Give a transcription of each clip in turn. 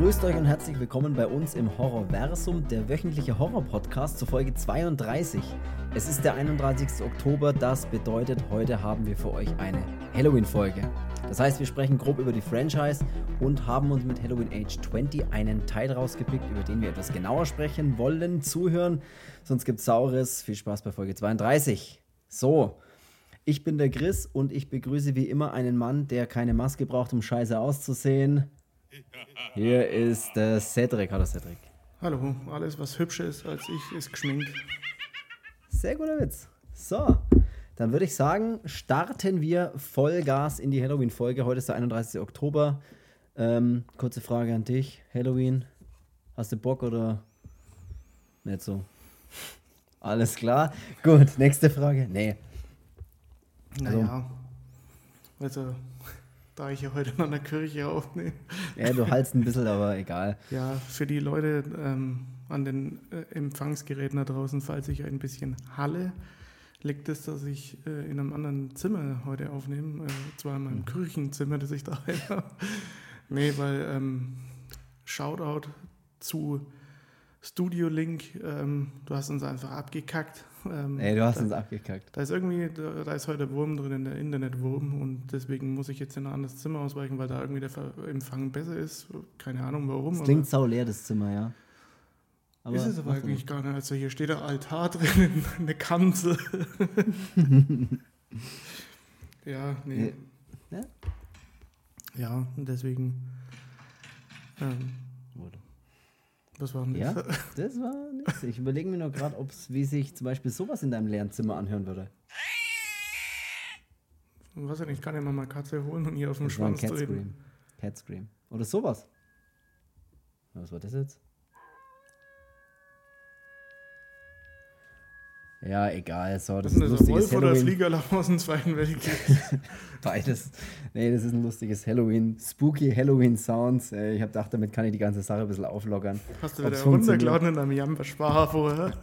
Grüßt euch und herzlich willkommen bei uns im Horrorversum, der wöchentliche Horror-Podcast zur Folge 32. Es ist der 31. Oktober, das bedeutet, heute haben wir für euch eine Halloween-Folge. Das heißt, wir sprechen grob über die Franchise und haben uns mit Halloween Age 20 einen Teil rausgepickt, über den wir etwas genauer sprechen wollen, zuhören. Sonst gibt's Saures. Viel Spaß bei Folge 32. So, ich bin der Chris und ich begrüße wie immer einen Mann, der keine Maske braucht, um scheiße auszusehen. Hier ist der Cedric. Hallo Cedric. Hallo, alles was hübscher ist als ich, ist geschminkt. Sehr guter Witz. So, dann würde ich sagen, starten wir Vollgas in die Halloween-Folge. Heute ist der 31. Oktober. Ähm, kurze Frage an dich. Halloween, hast du Bock oder nicht so? Alles klar. Gut, nächste Frage. Nee. Naja, also, da ich ja heute noch in der Kirche aufnehme. Ja, du haltst ein bisschen, aber egal. Ja, für die Leute ähm, an den äh, Empfangsgeräten da draußen, falls ich ein bisschen halle, liegt es, dass ich äh, in einem anderen Zimmer heute aufnehme. Äh, zwar in meinem Kirchenzimmer, das ich da habe. nee, weil ähm, Shoutout zu Studio Link, ähm, du hast uns einfach abgekackt. Ähm, Ey, du hast da, uns abgekackt. Da ist irgendwie, da, da ist heute Wurm drin, der Internetwurm und deswegen muss ich jetzt in ein anderes Zimmer ausweichen, weil da irgendwie der Empfang besser ist. Keine Ahnung warum. Es klingt sauleer, das Zimmer, ja. aber ist es aber eigentlich gar nicht. Also hier steht der Altar drin, eine Kanzel. ja, nee. Ja? Ja, und deswegen. Ähm, Wurde. Was war denn Ja, das? das war nichts. Ich überlege mir nur gerade, wie sich zum Beispiel sowas in deinem leeren Zimmer anhören würde. Was denn? Ich kann ja mal meine Katze holen und hier auf Das ein Schwanz Cat drehen. Scream. Cat Scream. Oder sowas. Was war das jetzt? Ja, egal. So, das ist ein lustiges Wolf oder Halloween. Fliegeralarm aus dem Zweiten Weltkrieg? Beides. Nee, das ist ein lustiges Halloween. Spooky Halloween Sounds. Äh, Ich habe gedacht, damit kann ich die ganze Sache ein bisschen auflockern. Hast du wieder runtergeladen in deinem Jamba Spar vorher?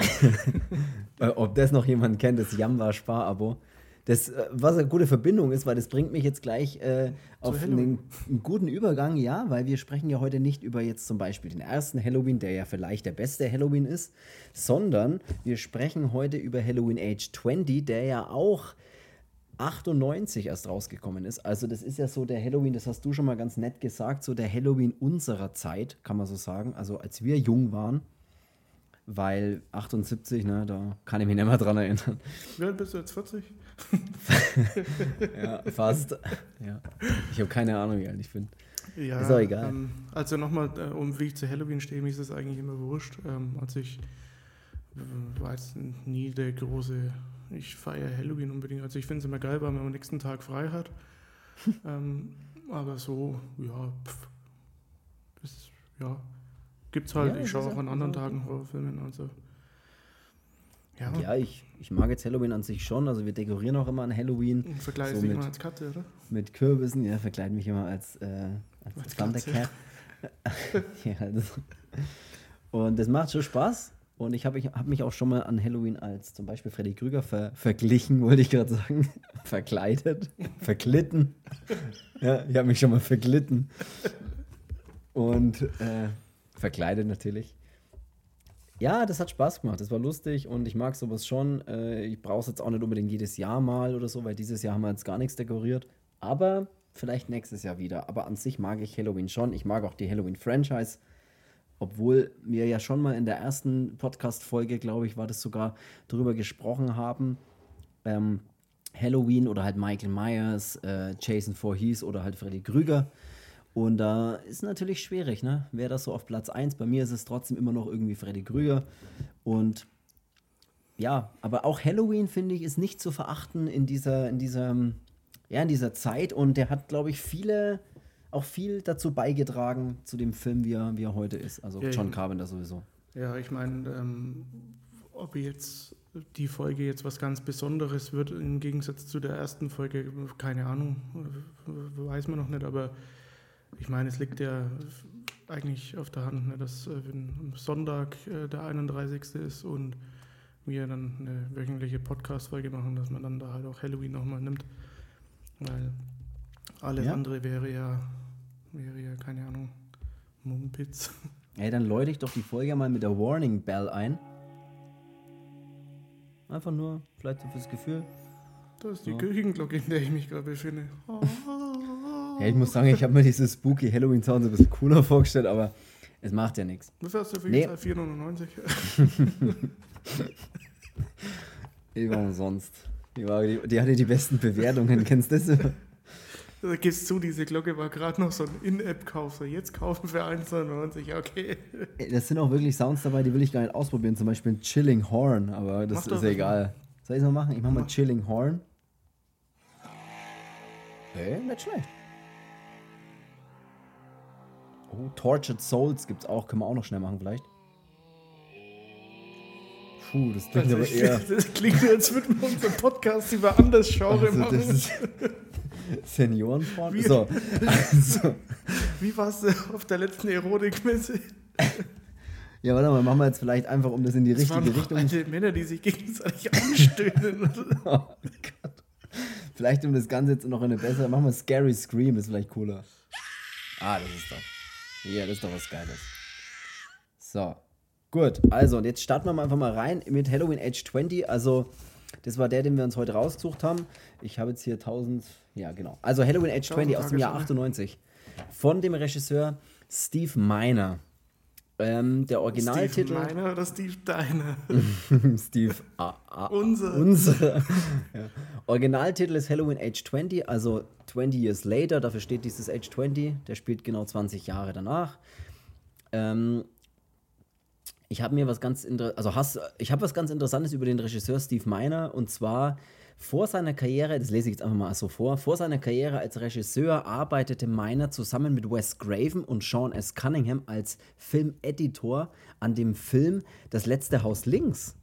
Äh, ob das noch jemand kennt, das Jamba Spar-Abo. Das, äh, was eine gute Verbindung ist, weil das bringt mich jetzt gleich äh, auf einen, einen guten Übergang, ja, weil wir sprechen ja heute nicht über jetzt zum Beispiel den ersten Halloween, der ja vielleicht der beste Halloween ist, sondern wir sprechen heute über Halloween Age 20, der ja auch 98 erst rausgekommen ist. Also das ist ja so der Halloween, das hast du schon mal ganz nett gesagt, so der Halloween unserer Zeit, kann man so sagen. Also als wir jung waren, weil 78, ne, da kann ich mich nicht mehr dran erinnern. Wie alt bist du jetzt? 40? Ja, fast. Ja. Ich habe keine Ahnung, wie alt ich bin. Ja. Ist auch egal. Ähm, also nochmal, äh, um wie ich zu Halloween stehe, mir ist es eigentlich immer wurscht. Ähm, also ich äh, war jetzt nie der große, ich feiere Halloween unbedingt. Also ich finde es immer geil, weil man am nächsten Tag frei hat. ähm, aber so, ja, pff, ist, ja, gibt's halt. Ja, ich schaue auch an anderen Tagen Horrorfilme. Also ja, Ja, ich, ich mag jetzt Halloween an sich schon. Also wir dekorieren auch immer an Halloween und vergleichst so dich immer als Katze, oder? mit Kürbissen. Ja, verkleiden mich immer als, äh, als, Als Thundercat. ja, das, und das macht schon Spaß. Und ich habe ich hab mich auch schon mal an Halloween als zum Beispiel Freddy Krüger ver, verglichen, wollte ich gerade sagen. Verkleidet, verglitten. Ja, ich habe mich schon mal verglitten. Und äh, verkleidet natürlich. Ja, das hat Spaß gemacht. Das war lustig und ich mag sowas schon. Äh, ich brauche es jetzt auch nicht unbedingt jedes Jahr mal oder so, weil dieses Jahr haben wir jetzt gar nichts dekoriert. Aber vielleicht nächstes Jahr wieder. Aber an sich mag ich Halloween schon. Ich mag auch die Halloween-Franchise. Obwohl wir ja schon mal in der ersten Podcast-Folge, glaube ich, war das sogar, darüber gesprochen haben. Ähm, Halloween oder halt Michael Myers, äh, Jason Voorhees oder halt Freddy Krüger. Und da ist natürlich schwierig, ne? Wer das so auf Platz 1? Bei mir ist es trotzdem immer noch irgendwie Freddy Krüger. Und ja, aber auch Halloween, finde ich, ist nicht zu verachten in dieser, in dieser, ja, in dieser Zeit. Und der hat, glaube ich, viele, auch viel dazu beigetragen zu dem Film, wie er, wie er heute ist. Also Ja, John. Carpenter sowieso. Ja, ich meine, ähm, ob jetzt die Folge jetzt was ganz Besonderes wird im Gegensatz zu der ersten Folge, keine Ahnung, äh, weiß man noch nicht, aber ich meine, es liegt ja eigentlich auf der Hand, ne, dass äh, wenn am Sonntag äh, der 31. ist und wir dann eine wöchentliche Podcast-Folge machen, dass man dann da halt auch Halloween nochmal nimmt, weil alles Ja. andere wäre ja, wäre ja, keine Ahnung, Mumpitz. Ey, dann läute ich doch die Folge mal mit der Warning Bell ein. Einfach nur, vielleicht so fürs Gefühl. Das ist die Ja. Küchenglocke, in der ich mich gerade befinde. Ja, ich muss sagen, ich habe mir dieses spooky Halloween Sound so ein bisschen cooler vorgestellt, aber es macht ja nichts. Was hast du für Nee. gezahlt? 4,99? Die war umsonst. Die, war, die, die hatte die besten Bewertungen, kennst du das? Da gibst zu, diese Glocke war gerade noch so ein In-App-Kauf. So, jetzt kaufen für 1,99. Ja, okay. Das sind auch wirklich Sounds dabei, die will ich gar nicht ausprobieren. Zum Beispiel ein Chilling Horn, aber das Mach ist ja das egal. Soll ich es mal machen? Ich mach mal. Chilling Horn. Hey, nicht schlecht. Oh, Tortured Souls gibt's auch, können wir auch noch schnell machen vielleicht. Puh, das klingt Also aber eher. das klingt, als würden wir unseren Podcast über anderes Genre Also, machen. ist Seniorenporn. Wie- So, also, Wie warst du auf der letzten Erotikmesse? ja, warte mal, machen wir jetzt vielleicht einfach, um das in die Das richtige Richtung. alte Männer, die sich gegenseitig anstöhnen. Oh Gott. Vielleicht um das Ganze jetzt noch in eine bessere. Machen wir Scary Scream, ist vielleicht cooler. Ah, das ist doch. Ja, das ist doch was Geiles. So. Gut, also und jetzt starten wir mal einfach mal rein mit Halloween Age 20. Also, das war der, den wir uns heute rausgesucht haben. Ich habe jetzt hier 1000. Ja, genau. Also Halloween Age 20 aus dem Jahr Tage 98. Von dem Regisseur Steve Miner. Ähm, der Steve Originaltitel. Meiner oder Steve Deiner? Steve A A Unser. Unsere. ja. Originaltitel ist Halloween Age 20, also 20 Years Later, dafür steht dieses Age 20, der spielt genau 20 Jahre danach. Ähm, ich habe mir was ganz inter also hast, ich habe was ganz Interessantes über den Regisseur Steve Miner und zwar vor seiner Karriere, das lese ich jetzt einfach mal so vor, vor seiner Karriere als Regisseur arbeitete Miner zusammen mit Wes Craven und Sean S. Cunningham als Filmeditor an dem Film Das letzte Haus links.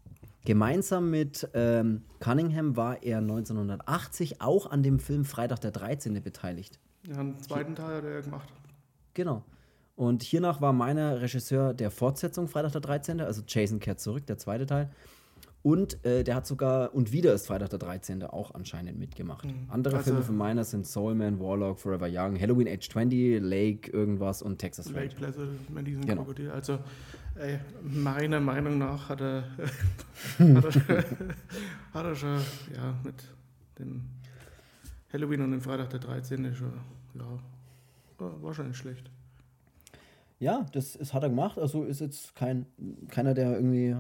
Gemeinsam mit ähm, Cunningham war er 1980 auch an dem Film Freitag der 13. beteiligt. Ja, einen zweiten Teil hat er gemacht. Genau. Und hiernach war meiner Regisseur der Fortsetzung Freitag der 13., also Jason kehrt zurück, der zweite Teil. Und äh, der hat sogar, und wieder ist Freitag der 13. auch anscheinend mitgemacht. Andere Also- Filme von meiner sind Soul Man, Warlock, Forever Young, Halloween Age 20, Lake, irgendwas und Texas Lake Ranger. Placid mit diesem Genau. Krokodil. Also, ey, meiner Meinung nach hat er, hat, er, hat er schon ja, mit dem Halloween und dem Freitag der 13. schon, ja, war wahrscheinlich schlecht. Ja, das ist, hat er gemacht. Also ist jetzt kein, keiner, der irgendwie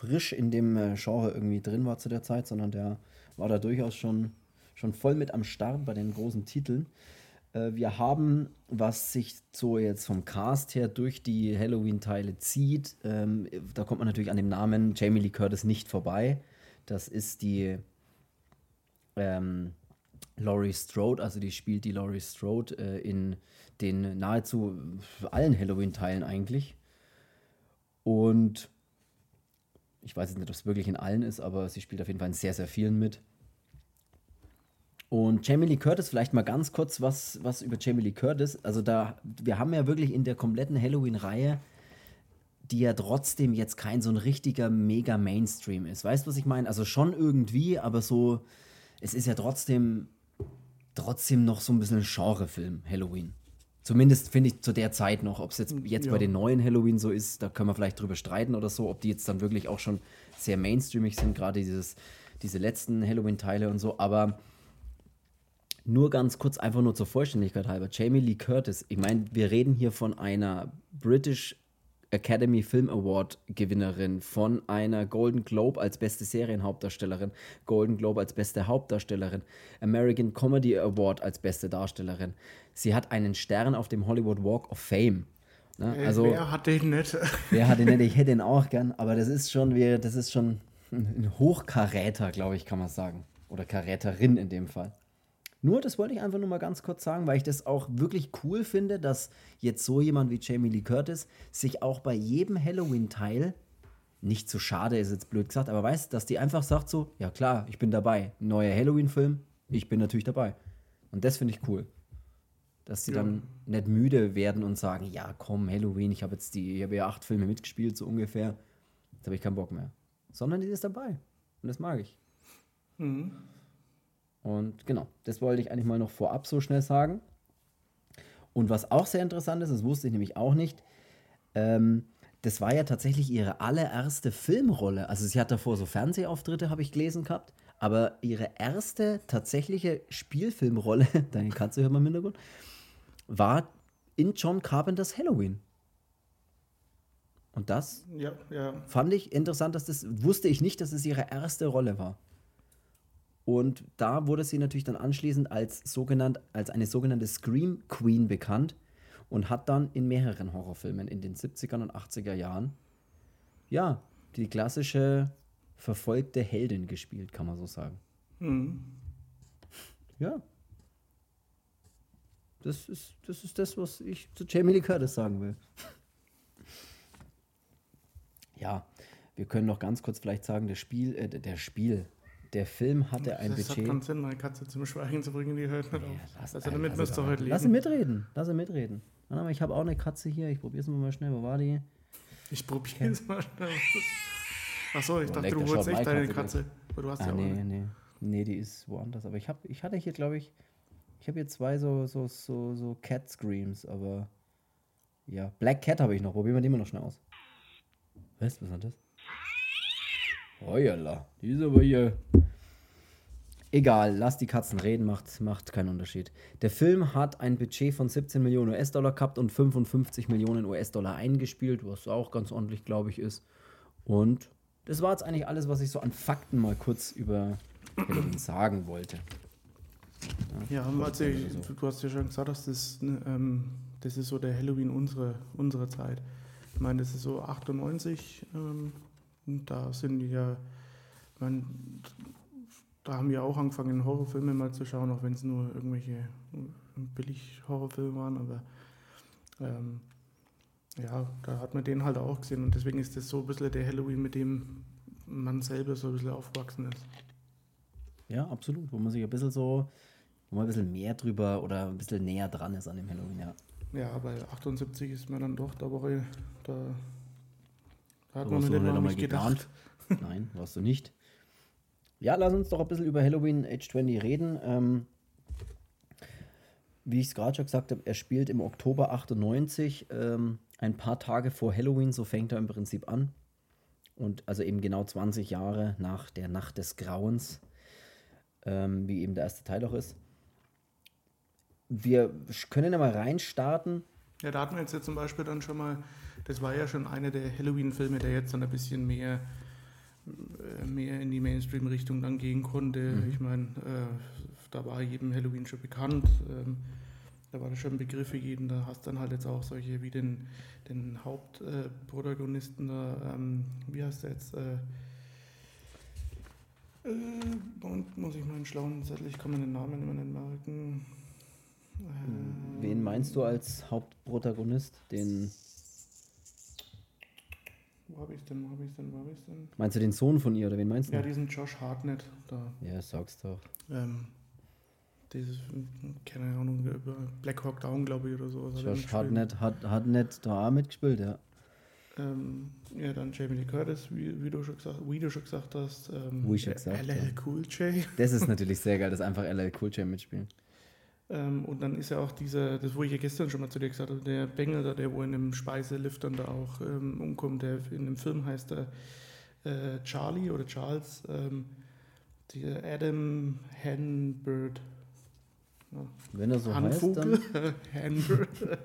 frisch in dem äh, Genre irgendwie drin war zu der Zeit, sondern der war da durchaus schon, schon voll mit am Start bei den großen Titeln. Äh, wir haben, was sich so jetzt vom Cast her durch die Halloween-Teile zieht, ähm, da kommt man natürlich an dem Namen Jamie Lee Curtis nicht vorbei. Das ist die ähm, Laurie Strode, also die spielt die Laurie Strode äh, in den nahezu allen Halloween-Teilen eigentlich. Und ich weiß jetzt nicht, ob es wirklich in allen ist, aber sie spielt auf jeden Fall in sehr, sehr vielen mit. Und Jamie Lee Curtis, vielleicht mal ganz kurz was, was über Jamie Lee Curtis. Also da, wir haben ja wirklich in der kompletten Halloween-Reihe, die ja trotzdem jetzt kein so ein richtiger mega Mainstream ist. Weißt du, was ich meine? Also schon irgendwie, aber so, es ist ja trotzdem, trotzdem noch so ein bisschen ein Genrefilm, Halloween. Zumindest finde ich zu der Zeit noch, ob es jetzt, jetzt Ja. bei den neuen Halloween so ist, da können wir vielleicht drüber streiten oder so, ob die jetzt dann wirklich auch schon sehr mainstreamig sind, gerade dieses, diese letzten Halloween-Teile und so. Aber nur ganz kurz, einfach nur zur Vollständigkeit halber. Jamie Lee Curtis, ich meine, wir reden hier von einer British Academy Film Award Gewinnerin, von einer Golden Globe als beste Serienhauptdarstellerin, Golden Globe als beste Hauptdarstellerin, American Comedy Award als beste Darstellerin. Sie hat einen Stern auf dem Hollywood Walk of Fame. Ne? Ey, Also, wer hat den nicht? Wer hat den nicht? Ich hätte ihn auch gern, aber das ist schon, wie- das ist schon ein ein Hochkaräter, glaube ich, kann man sagen. Oder Karäterin in dem Fall. Nur, das wollte ich einfach nur mal ganz kurz sagen, weil ich das auch wirklich cool finde, dass jetzt so jemand wie Jamie Lee Curtis sich auch bei jedem Halloween-Teil, nicht zu schade ist jetzt blöd gesagt, aber weißt, dass die einfach sagt so, ja klar, ich bin dabei. Neuer Halloween-Film, ich bin natürlich dabei. Und das finde ich cool. Dass sie Ja. dann nicht müde werden und sagen, ja komm, Halloween, ich habe jetzt die, ich habe ja acht Filme mitgespielt, so ungefähr. Jetzt habe ich keinen Bock mehr. Sondern die ist dabei. Und das mag ich. Und genau, das wollte ich eigentlich mal noch vorab so schnell sagen. Und was auch sehr interessant ist, das wusste ich nämlich auch nicht, ähm, das war ja tatsächlich ihre allererste Filmrolle. Also sie hat davor so Fernsehauftritte, habe ich gelesen gehabt, aber ihre erste tatsächliche Spielfilmrolle, deine Katze hört man im Hintergrund, war in John Carpenters Halloween. Und das Ja, ja. fand ich interessant, dass das, wusste ich nicht, dass es ihre erste Rolle war. Und da wurde sie natürlich dann anschließend als, sogenannt, als eine sogenannte Scream Queen bekannt und hat dann in mehreren Horrorfilmen in den 70er und 80er Jahren, ja, die klassische verfolgte Heldin gespielt, kann man so sagen. Mhm. Ja. Das ist, das ist das, was ich zu Jamie Lee Curtis sagen will. Ja, wir können noch ganz kurz vielleicht sagen, das Spiel, äh, der Spiel, der Film hatte ein das hat Budget. keinen Sinn, meine Katze zum Schweigen zu bringen, die hört nicht Ja, auf. lass- Also damit müsst ihr heute Lass ihn leben. mitreden. Lass ihn mitreden. Mal, ich habe auch eine Katze hier. Ich probiere es mal schnell. Wo war die? Ich probiere es mal schnell. Achso, ich Oh, dachte, du schaut echt deine Katze. Aber du hast Ah, ja auch nee, eine. nee. Nee, die ist woanders. Aber ich, hab, ich hatte hier, glaube ich, ich habe hier zwei so, so, so, so Cat Screams, aber ja. Black Cat habe ich noch. Probieren wir die mal noch schnell aus. Was? Was ist das? Jalla, die ist aber hier. Egal, lass die Katzen reden, macht, macht keinen Unterschied. Der Film hat ein Budget von 17 Millionen US-Dollar gehabt und 55 Millionen US-Dollar eingespielt, was auch ganz ordentlich, glaube ich, ist. Und das war jetzt eigentlich alles, was ich so an Fakten mal kurz über Halloween sagen wollte. Ja, also ich, du, hast ja schon gesagt, dass das, ne, ähm, das ist so der Halloween unserer, unserer Zeit. Ich meine, das ist so 98, ähm, und da sind ja, meine, da haben wir auch angefangen, Horrorfilme mal zu schauen, auch wenn es nur irgendwelche äh, Billig-Horrorfilme waren, aber ähm, ja, da hat man den halt auch gesehen und deswegen ist das so ein bisschen der Halloween, mit dem man selber so ein bisschen aufgewachsen ist. Ja, absolut. Wo man sich ein bisschen so, wo man ein bisschen mehr drüber oder ein bisschen näher dran ist an dem Halloween, ja. Ja, bei 78 ist man dann doch Woche, da, da hat man du nicht noch nicht einmal gedacht. Nein, warst du nicht. Ja, lass uns doch ein bisschen über Halloween Age 20 reden. Ähm, wie ich es gerade schon gesagt habe, er spielt im Oktober 98, ähm, ein paar Tage vor Halloween, so fängt er im Prinzip an. Und also eben genau 20 Jahre nach der Nacht des Grauens, ähm, wie eben der erste Teil auch ist. Wir können ja mal reinstarten. Ja, da hatten wir jetzt ja zum Beispiel dann schon mal, das war ja schon einer der Halloween-Filme, der jetzt dann ein bisschen mehr, äh, mehr in die Mainstream-Richtung dann gehen konnte. Mhm. Ich meine, äh, da war jedem Halloween schon bekannt. Ähm, da war das schon ein Begriff für jeden. Da hast dann halt jetzt auch solche wie den, den Hauptprotagonisten da, ähm, wie heißt der jetzt? Äh, äh, und muss ich mal einen schlauen Zettel, ich kann mir den Namen immer nicht merken. Äh, Wen meinst du als Hauptprotagonist? Den, Wo habe ich denn, wo habe ich denn, wo habe ich denn? meinst du den Sohn von ihr oder wen meinst du? Ja, diesen Josh Hartnett da. Ja, sag's doch. Ähm, dieses, keine Ahnung, über Black Hawk Down, glaube ich, oder so. Josh Hartnett hat, nicht da auch mitgespielt, ja. Ähm, ja, dann Jamie Lee Curtis, wie, wie, du, schon gesagt, wie du schon gesagt hast. Ähm, Wie ich schon gesagt, LL ja. Cool J. Das ist natürlich sehr geil, dass einfach LL Cool J mitspielen. Ähm, und dann ist ja auch dieser, das wo ich ja gestern schon mal zu dir gesagt habe, der Bengel da, der wo in dem Speiselift dann da auch ähm, umkommt, der in dem Film heißt er äh, Charlie oder Charles, ähm, der Adam Hanbird. Ja. Wenn er so heißt, Handvogel? dann. Hanbird.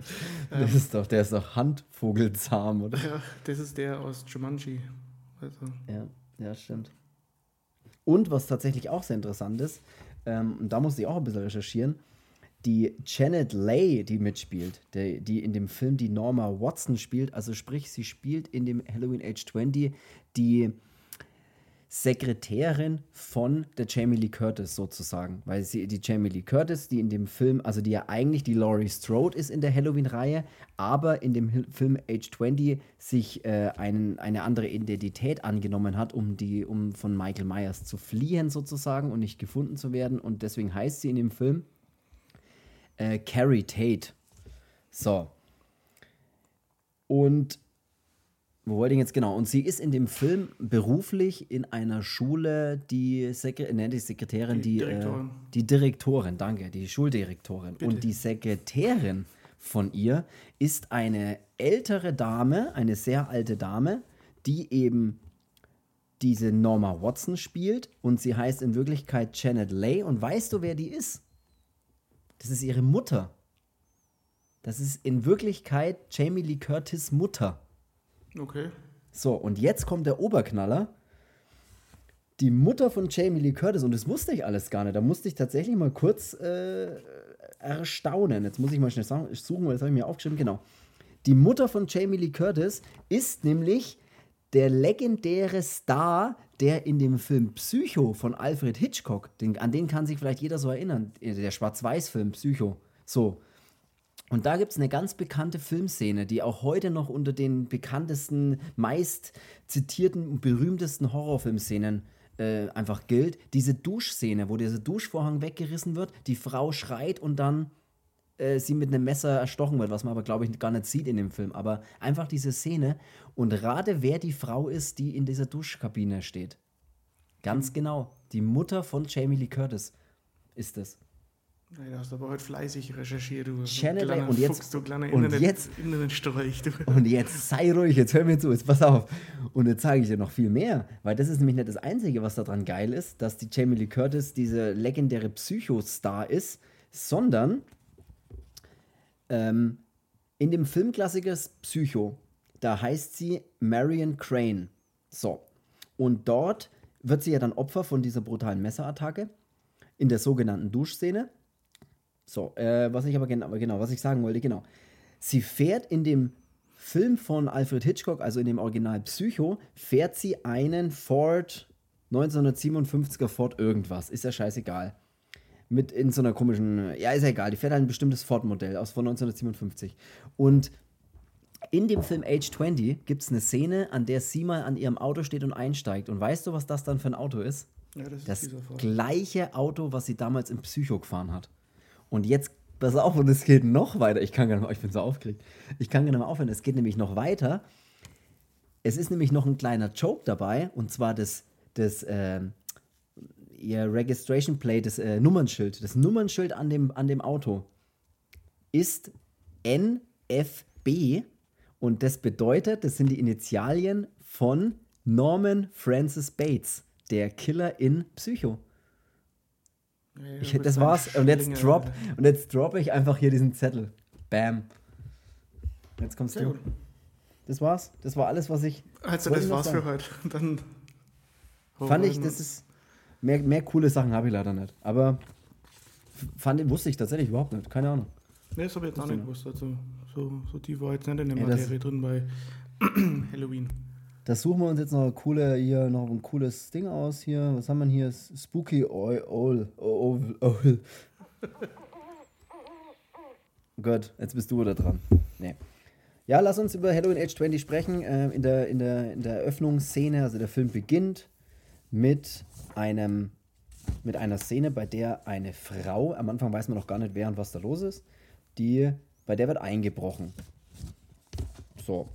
Das ist doch, der ist doch Handvogelzahm, oder? ja, das ist der aus Jumanji. Also, Ja, ja, stimmt. Und was tatsächlich auch sehr interessant ist, ähm, und da musste ich auch ein bisschen recherchieren, die Janet Leigh, die mitspielt, die, die in dem Film die Norma Watson spielt, also sprich, sie spielt in dem Halloween Age 20 die Sekretärin von der Jamie Lee Curtis sozusagen. Weil sie, die Jamie Lee Curtis, die in dem Film, also die ja eigentlich die Laurie Strode ist in der Halloween-Reihe, aber in dem Film Age 20 sich äh, einen, eine andere Identität angenommen hat, um, die, um von Michael Myers zu fliehen sozusagen und nicht gefunden zu werden. Und deswegen heißt sie in dem Film äh, Carrie Tate. So. Und wo wollte ich jetzt genau? Und sie ist in dem Film beruflich in einer Schule die, Sekre nennt die Sekretärin, Die die, äh, Direktorin. die Direktorin, danke, die Schuldirektorin. Bitte. Und die Sekretärin von ihr ist eine ältere Dame, eine sehr alte Dame, die eben diese Norma Watson spielt und sie heißt in Wirklichkeit Janet Leigh. Und weißt du, wer die ist? Das ist ihre Mutter. Das ist in Wirklichkeit Jamie Lee Curtis Mutter. Okay. So, und jetzt kommt der Oberknaller. Die Mutter von Jamie Lee Curtis, und das wusste ich alles gar nicht, da musste ich tatsächlich mal kurz äh, erstaunen. Jetzt muss ich mal schnell suchen, weil das habe ich mir aufgeschrieben. Genau. Die Mutter von Jamie Lee Curtis ist nämlich der legendäre Star, der in dem Film Psycho von Alfred Hitchcock, den, an den kann sich vielleicht jeder so erinnern, der Schwarz-Weiß-Film Psycho. So. Und da gibt es eine ganz bekannte Filmszene, die auch heute noch unter den bekanntesten, meist zitierten und berühmtesten Horrorfilmszenen äh, einfach gilt. Diese Duschszene, wo dieser Duschvorhang weggerissen wird, die Frau schreit und dann äh, sie mit einem Messer erstochen wird, was man aber, glaube ich, gar nicht sieht in dem Film. Aber einfach diese Szene und rate, wer die Frau ist, die in dieser Duschkabine steht. Ganz genau. Die Mutter von Jamie Lee Curtis ist es. Nee, du hast aber heute fleißig recherchiert, du. Channel kleiner und jetzt, Fuchs, du kleiner und Internet, jetzt, Internetstreich, du. Und jetzt sei ruhig, jetzt hör mir zu, jetzt pass auf. Und jetzt zeige ich dir noch viel mehr, weil das ist nämlich nicht das Einzige, was daran geil ist, dass die Jamie Lee Curtis diese legendäre Psycho-Star ist, sondern ähm, in dem Filmklassiker Psycho, da heißt sie Marion Crane. So. Und dort wird sie ja dann Opfer von dieser brutalen Messerattacke in der sogenannten Duschszene. So, äh, was ich aber genau, genau, was ich sagen wollte, genau. Sie fährt in dem Film von Alfred Hitchcock, also in dem Original Psycho, fährt sie einen Ford 1957er Ford irgendwas. Ist ja scheißegal mit in so einer komischen, ja, ist ja egal, die fährt halt ein bestimmtes Ford-Modell aus von 1957. Und in dem Film Age 20 gibt es eine Szene, an der sie mal an ihrem Auto steht und einsteigt. Und weißt du, was das dann für ein Auto ist? Ja, das ist das gleiche Auto, was sie damals im Psycho gefahren hat. Und jetzt, pass auf, und es geht noch weiter. Ich kann gar nicht mehr, ich bin so aufgeregt. Ich kann gar nicht mehr aufhören. Es geht nämlich noch weiter. Es ist nämlich noch ein kleiner Joke dabei, und zwar das, das, äh, ihr Registration Plate, das äh, Nummernschild, das Nummernschild an dem, an dem Auto ist NFB und das bedeutet, das sind die Initialien von Norman Francis Bates, der Killer in Psycho. Ja, ich, das war's. Und jetzt, drop, und jetzt droppe ich einfach hier diesen Zettel. Bam. Jetzt kommst Sehr du. Gut. Das war's. Das war alles, was ich. Also, das war's für heute. Dann. Fand ich, das ist Mehr, mehr coole Sachen habe ich leider nicht. Aber fand, wusste ich tatsächlich überhaupt nicht. Keine Ahnung. Nee, das habe ich jetzt auch nicht gewusst. Also, so, so tief war jetzt nicht in der ja, Materie drin bei Halloween. Das suchen wir uns jetzt noch coole, hier noch ein cooles Ding aus hier. Was haben wir hier? Spooky Oil. Oil. Oil. Oil. Gut, jetzt bist du wieder dran. Nee. Ja, lass uns über Halloween Age 20 sprechen. Ähm, in, der, in, der, in der Eröffnungsszene, also der Film beginnt mit einem mit einer Szene, bei der eine Frau, am Anfang weiß man noch gar nicht, wer und was da los ist, die, bei der wird eingebrochen. So.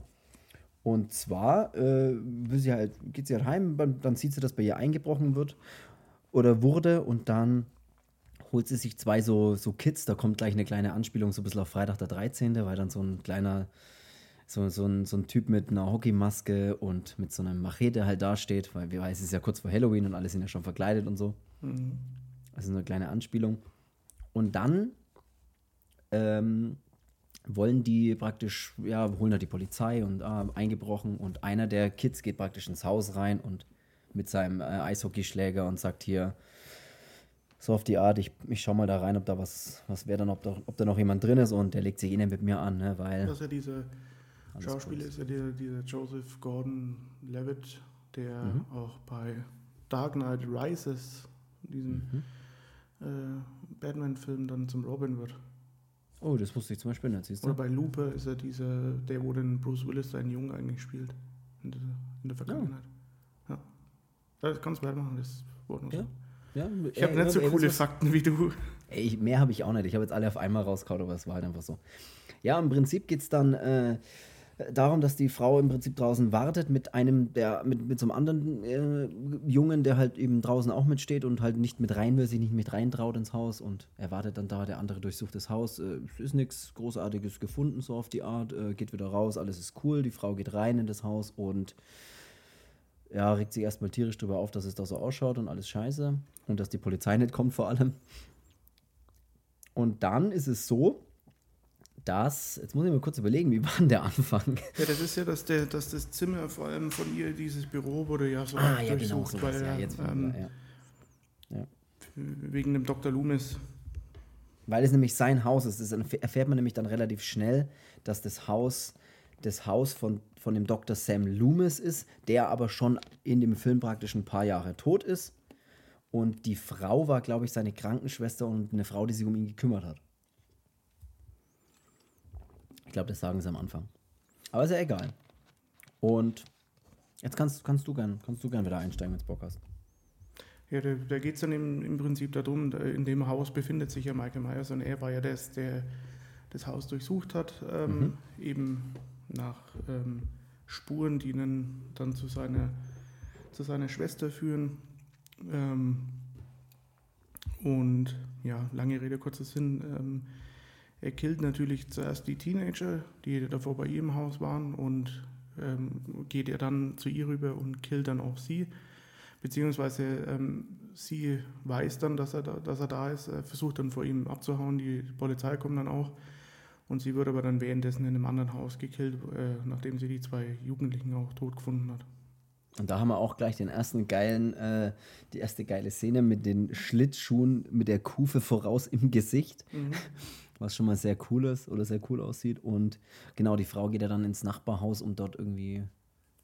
Und zwar äh, sie halt, geht sie halt heim, dann sieht sie, dass bei ihr eingebrochen wird oder wurde und dann holt sie sich zwei so, so Kids, da kommt gleich eine kleine Anspielung, so ein bisschen auf Freitag der 13., weil dann so ein kleiner so, so, ein, so ein Typ mit einer Hockeymaske und mit so einem Machete halt dasteht, weil wir weiß, es ist ja kurz vor Halloween und alle sind ja schon verkleidet und so. Mhm. Also eine kleine Anspielung. Und dann ähm, wollen die praktisch, ja, holen da die Polizei und ah, eingebrochen und einer der Kids geht praktisch ins Haus rein und mit seinem äh, Eishockeyschläger und sagt hier, so auf die Art, ich, ich schau mal da rein, ob da was, was wäre dann, ob da, ob da noch jemand drin ist und der legt sich eh mit mir an, ne, weil. Das ist ja diese Schauspieler ist ja dieser, dieser Joseph Gordon-Levitt, der mhm. auch bei Dark Knight Rises, diesem mhm. äh, Batman-Film, dann zum Robin wird. Oh, das wusste ich zum Beispiel nicht, siehst du? Oder bei Looper ist er dieser, der, wo den Bruce Willis seinen Jungen eigentlich spielt. In der, in der Vergangenheit. Ja. ja. Das kannst du weitermachen, das wurde nur ja. so. Ja, ich habe äh, nicht so coole was, Fakten wie du. Ey, mehr habe ich auch nicht. Ich habe jetzt alle auf einmal rausgehauen, aber es war halt einfach so. Ja, im Prinzip geht es dann. Äh, darum, dass die Frau im Prinzip draußen wartet mit einem, der mit, mit so einem anderen äh, Jungen, der halt eben draußen auch mitsteht und halt nicht mit rein will, sich nicht mit reintraut ins Haus und er wartet dann da, der andere durchsucht das Haus. Äh, es ist nichts Großartiges gefunden, so auf die Art, äh, geht wieder raus, alles ist cool, die Frau geht rein in das Haus und ja, regt sich erstmal tierisch darüber auf, dass es da so ausschaut und alles scheiße und dass die Polizei nicht kommt vor allem. Und dann ist es so, dass, jetzt muss ich mir kurz überlegen, wie war denn der Anfang? Ja, das ist ja, dass, der, dass das Zimmer vor allem von ihr, dieses Büro wurde ja so Ah, ja, genau, sowas, weil ja, er, jetzt ähm, ja. wegen dem Dr. Loomis. Weil es nämlich sein Haus ist. Das erfährt man nämlich dann relativ schnell, dass das Haus das Haus von, von dem Dr. Sam Loomis ist, der aber schon in dem Film praktisch ein paar Jahre tot ist. Und die Frau war, glaube ich, seine Krankenschwester und eine Frau, die sich um ihn gekümmert hat. Ich glaube, das sagen sie am Anfang. Aber ist ja egal. Und jetzt kannst, kannst, du gern, kannst du gern wieder einsteigen, wenn du Bock hast. Ja, da, da geht es dann im, im Prinzip darum, da in dem Haus befindet sich ja Michael Myers und er war ja das, der das Haus durchsucht hat, ähm, Mhm. eben nach ähm, Spuren, die ihn dann zu seiner, zu seiner Schwester führen. Ähm, und ja, lange Rede, kurzer Sinn. Er killt natürlich zuerst die Teenager, die davor bei ihr im Haus waren, und ähm, geht er dann zu ihr rüber und killt dann auch sie. Beziehungsweise ähm, sie weiß dann, dass er, da, dass er da ist, er versucht dann vor ihm abzuhauen. Die Polizei kommt dann auch. Und sie wird aber dann währenddessen in einem anderen Haus gekillt, äh, nachdem sie die zwei Jugendlichen auch tot gefunden hat. Und da haben wir auch gleich den ersten geilen, äh, die erste geile Szene mit den Schlittschuhen mit der Kufe voraus im Gesicht, was schon mal sehr cool ist oder sehr cool aussieht. Und genau, die Frau geht ja dann ins Nachbarhaus, um dort irgendwie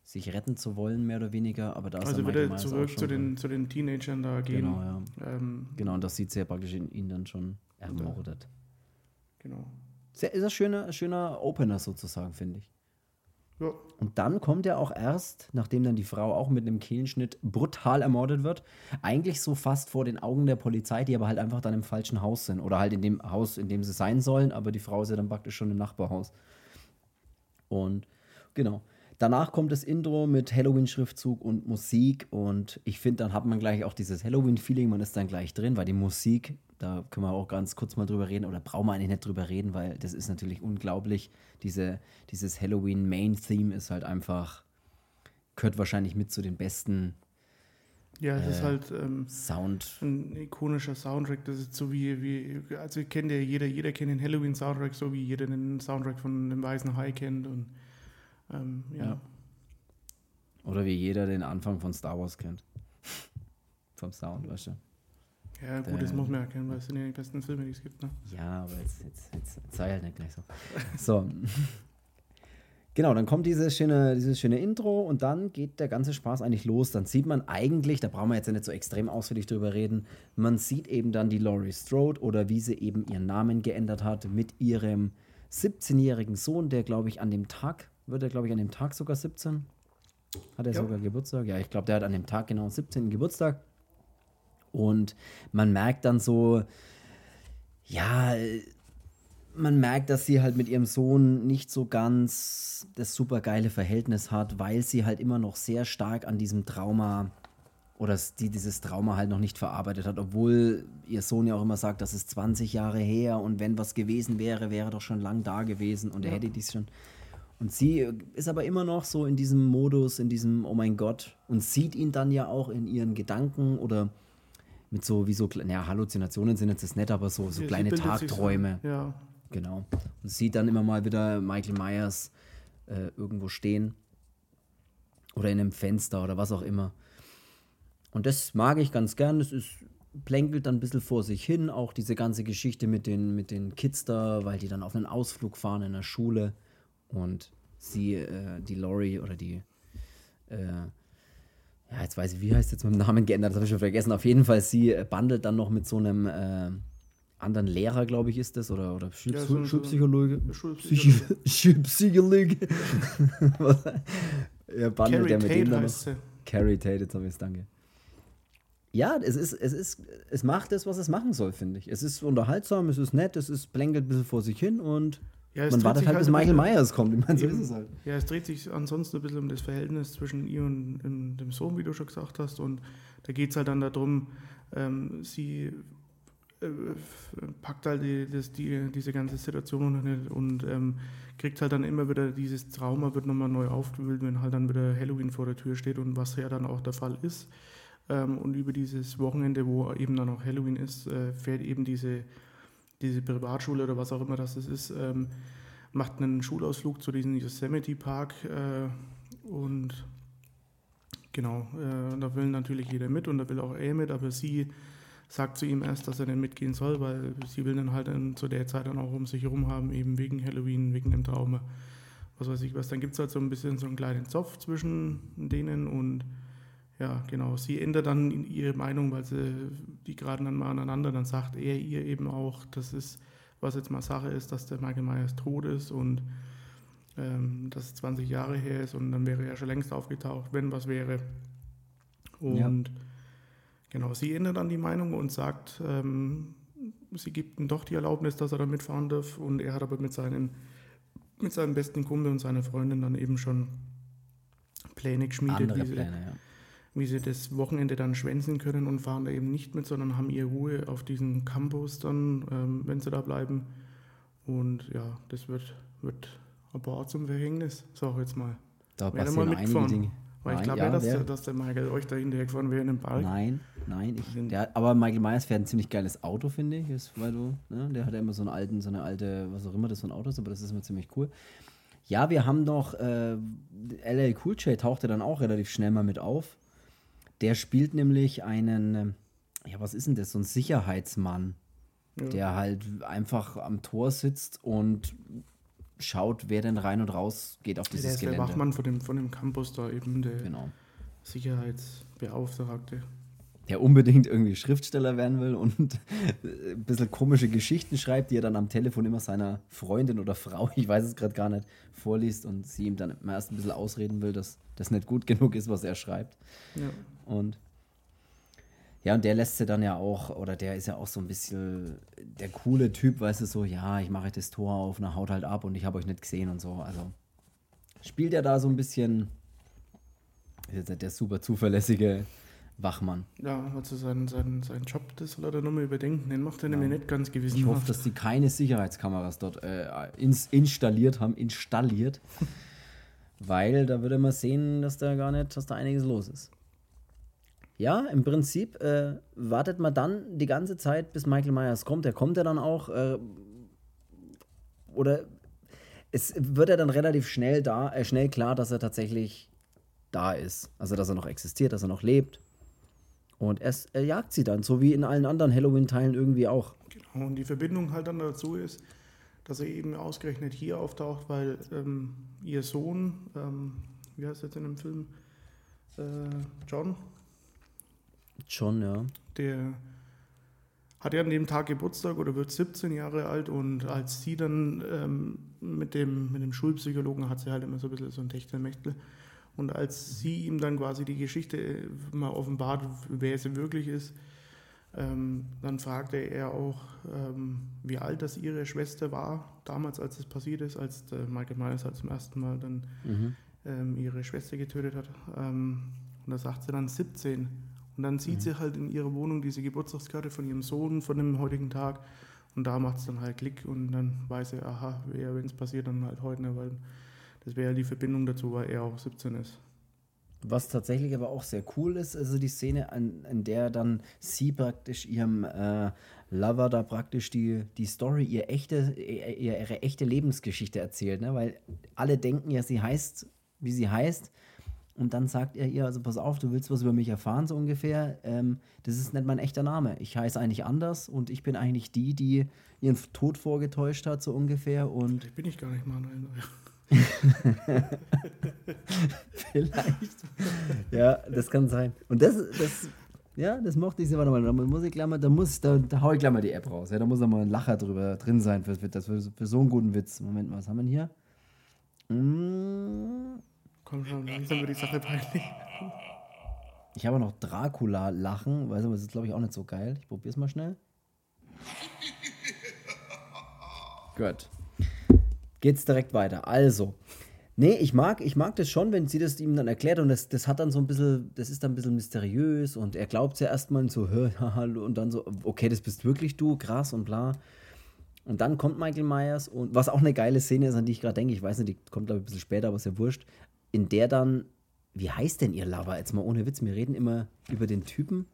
sich retten zu wollen, mehr oder weniger. Aber da ist Also dann wieder zurück zu den, zu den Teenagern da gehen. Genau, ja. Ähm, Genau, und das sieht sie ja praktisch in ihn dann schon ermordet. genau. Sehr, ist ein schöner, schöner Opener sozusagen, finde ich. Ja, Und dann kommt er auch erst, nachdem dann die Frau auch mit einem Kehlenschnitt brutal ermordet wird, eigentlich so fast vor den Augen der Polizei, die aber halt einfach dann im falschen Haus sind. Oder halt in dem Haus, in dem sie sein sollen, aber die Frau ist ja dann praktisch schon im Nachbarhaus. Und genau. Danach kommt das Intro mit Halloween-Schriftzug und Musik. Und ich finde, dann hat man gleich auch dieses Halloween-Feeling, man ist dann gleich drin, weil die Musik, da können wir auch ganz kurz mal drüber reden, oder brauchen wir eigentlich nicht drüber reden, weil das ist natürlich unglaublich. Diese, dieses Halloween-Main-Theme ist halt einfach, gehört wahrscheinlich mit zu den besten ja es ist Äh, halt ähm, Sound. ein ikonischer Soundtrack. Das ist so wie, wie also kennt ja jeder, jeder kennt den Halloween-Soundtrack, so wie jeder den Soundtrack von dem Weißen Hai kennt. Und ähm, ja. Ja. Oder wie jeder den Anfang von Star Wars kennt. Vom Sound, weißt du? Ja, gut, das muss man ja kennen, weil es sind ja die besten Filme, die es gibt. Ne? Ja, aber jetzt, jetzt, jetzt, jetzt sei halt nicht gleich so. So. Genau, dann kommt dieses schöne, dieses schöne Intro und dann geht der ganze Spaß eigentlich los. Dann sieht man eigentlich, da brauchen wir jetzt ja nicht so extrem ausführlich drüber reden, man sieht eben dann die Laurie Strode oder wie sie eben ihren Namen geändert hat mit ihrem 17-jährigen Sohn, der glaube ich an dem Tag, wird er glaube ich an dem Tag sogar 17? Hat er Ja. sogar Geburtstag? Ja, ich glaube, der hat an dem Tag genau 17. Geburtstag. Und man merkt dann so, ja, man merkt, dass sie halt mit ihrem Sohn nicht so ganz das super geile Verhältnis hat, weil sie halt immer noch sehr stark an diesem Trauma oder die dieses Trauma halt noch nicht verarbeitet hat, obwohl ihr Sohn ja auch immer sagt, das ist 20 Jahre her und wenn was gewesen wäre, wäre doch schon lang da gewesen und er hätte dies schon. Und sie äh, ist aber immer noch so in diesem Modus, in diesem Oh mein Gott und sieht ihn dann ja auch in ihren Gedanken oder mit so wie so, kle- ja, Halluzinationen sind jetzt das nett, aber so, so sie kleine bildet sich so- Tagträume. Ja, Genau. Und sieht dann immer mal wieder Michael Myers äh, irgendwo stehen. Oder in einem Fenster oder was auch immer. Und das mag ich ganz gern. Das ist, plänkelt dann ein bisschen vor sich hin. Auch diese ganze Geschichte mit den, mit den Kids da, weil die dann auf einen Ausflug fahren in der Schule. Und sie, äh, die Lori oder die, äh, ja, jetzt weiß ich, wie heißt jetzt mit dem Namen geändert, das habe ich schon vergessen. Auf jeden Fall, sie äh, bandelt dann noch mit so einem äh, anderen Lehrer, glaube ich, ist das, oder, oder Schul Ja, so- Schulpsychologe. Schulpsychologe. Psycho- Schulpsychologe. Er bandelt ja mit dem dann noch. Carrie Tate, jetzt habe ich es, danke. Ja, es ist, es ist, es macht das, was es machen soll, finde ich. Es ist unterhaltsam, es ist nett, es ist plänkelt ein bisschen vor sich hin und Ja, Man wartet halt, bis Michael Myers kommt. Ich meine, so ist es halt. Ja, es dreht sich ansonsten ein bisschen um das Verhältnis zwischen ihr und, und dem Sohn, wie du schon gesagt hast. Und da geht es halt dann darum, ähm, sie äh, packt halt die, das, die, diese ganze Situation und, und ähm, kriegt halt dann immer wieder dieses Trauma, wird nochmal neu aufgewühlt, wenn halt dann wieder Halloween vor der Tür steht und was ja dann auch der Fall ist. Ähm, und über dieses Wochenende, wo eben dann auch Halloween ist, äh, fährt eben diese diese Privatschule oder was auch immer das ist, ähm, macht einen Schulausflug zu diesem Yosemite Park äh, und genau, äh, da will natürlich jeder mit und da will auch er mit, aber sie sagt zu ihm erst, dass er nicht mitgehen soll, weil sie will dann halt dann zu der Zeit dann auch um sich herum haben, eben wegen Halloween, wegen dem Trauma, was weiß ich was. Dann gibt es halt so ein bisschen so einen kleinen Zoff zwischen denen und ja, genau. Sie ändert dann ihre Meinung, weil sie die geraten dann mal aneinander. Dann sagt er ihr eben auch, das ist, was jetzt mal Sache ist, dass der Michael Myers tot ist und ähm, dass es 20 Jahre her ist und dann wäre er schon längst aufgetaucht, wenn was wäre. Und ja. genau, sie ändert dann die Meinung und sagt, ähm, sie gibt ihm doch die Erlaubnis, dass er da mitfahren darf. Und er hat aber mit, seinen, mit seinem besten Kumpel und seiner Freundin dann eben schon Pläne geschmiedet. Andere Pläne, ja wie sie das Wochenende dann schwänzen können und fahren da eben nicht mit, sondern haben ihre Ruhe auf diesem Campus dann, ähm, wenn sie da bleiben. Und ja, das wird, wird ein paar zum Verhängnis, sag ich jetzt mal. Da Werde passieren mal einige Dinge. Weil nein, ich glaube ja, dass, der, dass der Michael euch da hinterher gefahren wäre in den Park. Nein, nein. Ich, der, aber Michael Myers fährt ein ziemlich geiles Auto, finde ich. Ist, weil du, ne, der hat ja immer so einen alten, so eine alte, was auch immer das für ein Auto ist, aber das ist immer ziemlich cool. Ja, wir haben noch, äh, LL Cool J tauchte dann auch relativ schnell mal mit auf. Der spielt nämlich einen, ähm, ja, was ist denn das? So ein Sicherheitsmann, ja. der halt einfach am Tor sitzt und schaut, wer denn rein und raus geht auf dieses der ist Gelände. Der Wachmann von dem, von dem Campus da eben, der genau. Sicherheitsbeauftragte. Der unbedingt irgendwie Schriftsteller werden will und ein bisschen komische Geschichten schreibt, die er dann am Telefon immer seiner Freundin oder Frau, ich weiß es gerade gar nicht, vorliest und sie ihm dann erst ein bisschen ausreden will, dass das nicht gut genug ist, was er schreibt. Ja. Und ja, und der lässt sie dann ja auch, oder der ist ja auch so ein bisschen der coole Typ, weißt du, so, ja, ich mache das Tor auf, na, haut halt ab und ich habe euch nicht gesehen und so. Also spielt er da so ein bisschen, ist jetzt der super zuverlässige Wachmann. Ja, also seinen, seinen, seinen Job, das soll er dann nochmal überdenken, den macht er ja. nämlich nicht ganz gewissen. Ich hoffe, dass die keine Sicherheitskameras dort äh, ins, installiert haben, installiert. weil da würde man sehen, dass da gar nicht, dass da einiges los ist. Ja, im Prinzip äh, wartet man dann die ganze Zeit, bis Michael Myers kommt. Der kommt ja dann auch. Äh, oder es wird ja dann relativ schnell da, äh, schnell klar, dass er tatsächlich da ist. Also dass er noch existiert, dass er noch lebt. Und er, er jagt sie dann, so wie in allen anderen Halloween-Teilen irgendwie auch. Genau, und die Verbindung halt dann dazu ist, dass er eben ausgerechnet hier auftaucht, weil ähm, ihr Sohn, ähm, wie heißt er jetzt in dem Film? Äh, John? John, ja. Der hat ja an dem Tag Geburtstag oder wird 17 Jahre alt und als sie dann ähm, mit, dem, mit dem Schulpsychologen hat sie halt immer so ein bisschen so ein Techtelmechtel. Und als sie ihm dann quasi die Geschichte mal offenbart, wer sie wirklich ist, ähm, dann fragte er auch, ähm, wie alt das ihre Schwester war, damals, als es passiert ist, als Michael Myers halt zum ersten Mal dann mhm. ähm, ihre Schwester getötet hat. Ähm, und da sagt sie dann 17. Und dann sieht mhm. sie halt in ihrer Wohnung diese Geburtstagskarte von ihrem Sohn von dem heutigen Tag. Und da macht es dann halt Klick und dann weiß er, aha, wenn es passiert, dann halt heute, ne, weil das wäre ja die Verbindung dazu, weil er auch 17 ist. Was tatsächlich aber auch sehr cool ist, also die Szene, an, in der dann sie praktisch ihrem äh, Lover da praktisch die, die Story, ihr echte, ihr, ihre echte Lebensgeschichte erzählt, ne? weil alle denken ja, sie heißt, wie sie heißt. Und dann sagt er ihr, also pass auf, du willst was über mich erfahren, so ungefähr. Ähm, das ist nicht mein echter Name. Ich heiße eigentlich anders und ich bin eigentlich die, die ihren Tod vorgetäuscht hat, so ungefähr. Und Vielleicht bin ich gar nicht Manuel. Vielleicht. Ja, das kann sein. Und das, das, ja, das mochte ich sehr. Warte mal, da muss ich gleich mal, da muss, da, da hau ich gleich mal die App raus. Ja, da muss da mal ein Lacher drüber drin sein für, für, das, für, für so einen guten Witz. Moment mal, was haben wir hier? Mm. Komm schon, langsam wird die Sache peinlich. Ich habe noch Dracula-Lachen, weißt du, das ist glaube ich auch nicht so geil. Ich probiere es mal schnell. Gut. Geht's direkt weiter. Also, nee, ich mag, ich mag das schon, wenn sie das ihm dann erklärt und das, das hat dann so ein bisschen, das ist dann ein bisschen mysteriös und er glaubt ja erstmal so, hör, hallo, und dann so, okay, das bist wirklich du, krass und bla. Und dann kommt Michael Myers und was auch eine geile Szene ist, an die ich gerade denke, ich weiß nicht, die kommt glaube ich ein bisschen später, aber ist ja wurscht, in der dann, wie heißt denn ihr Lover? Jetzt mal ohne Witz, wir reden immer über den Typen,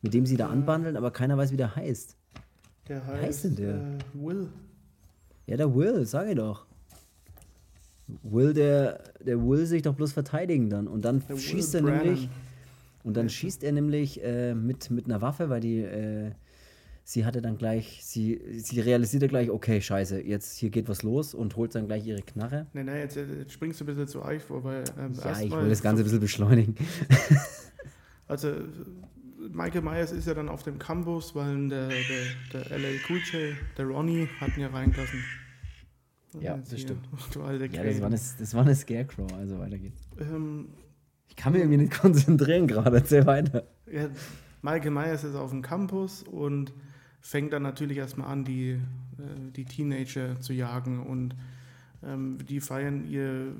mit dem sie da anbandeln, aber keiner weiß, wie der heißt. Der Wie heißt denn der? Äh, Will. Ja, der Will, sag ich doch. Will, der, der Will sich doch bloß verteidigen dann. Und dann Der Will schießt er Brannan. nämlich. Und dann schießt er nämlich äh, mit, mit einer Waffe, weil die, äh, sie hatte dann gleich, sie, sie realisierte gleich, okay, scheiße, jetzt hier geht was los und holt dann gleich ihre Knarre. Nee, nee, jetzt, jetzt springst du ein bisschen zu euch vor, weil ähm, Ja, ich will das Ganze ein bisschen beschleunigen. Also Michael Myers ist ja dann auf dem Campus, weil der, der, der LA Cool J, der Ronnie, hat ihn ja reingelassen. Ja, das hier, stimmt. Du alte Ja, das war, eine, das war eine Scarecrow, also weiter geht's. ähm, Ich kann mich irgendwie nicht konzentrieren gerade, erzähl weiter. ja, Michael Myers ist auf dem Campus und fängt dann natürlich erstmal an, die, äh, die Teenager zu jagen und ähm, die feiern ihr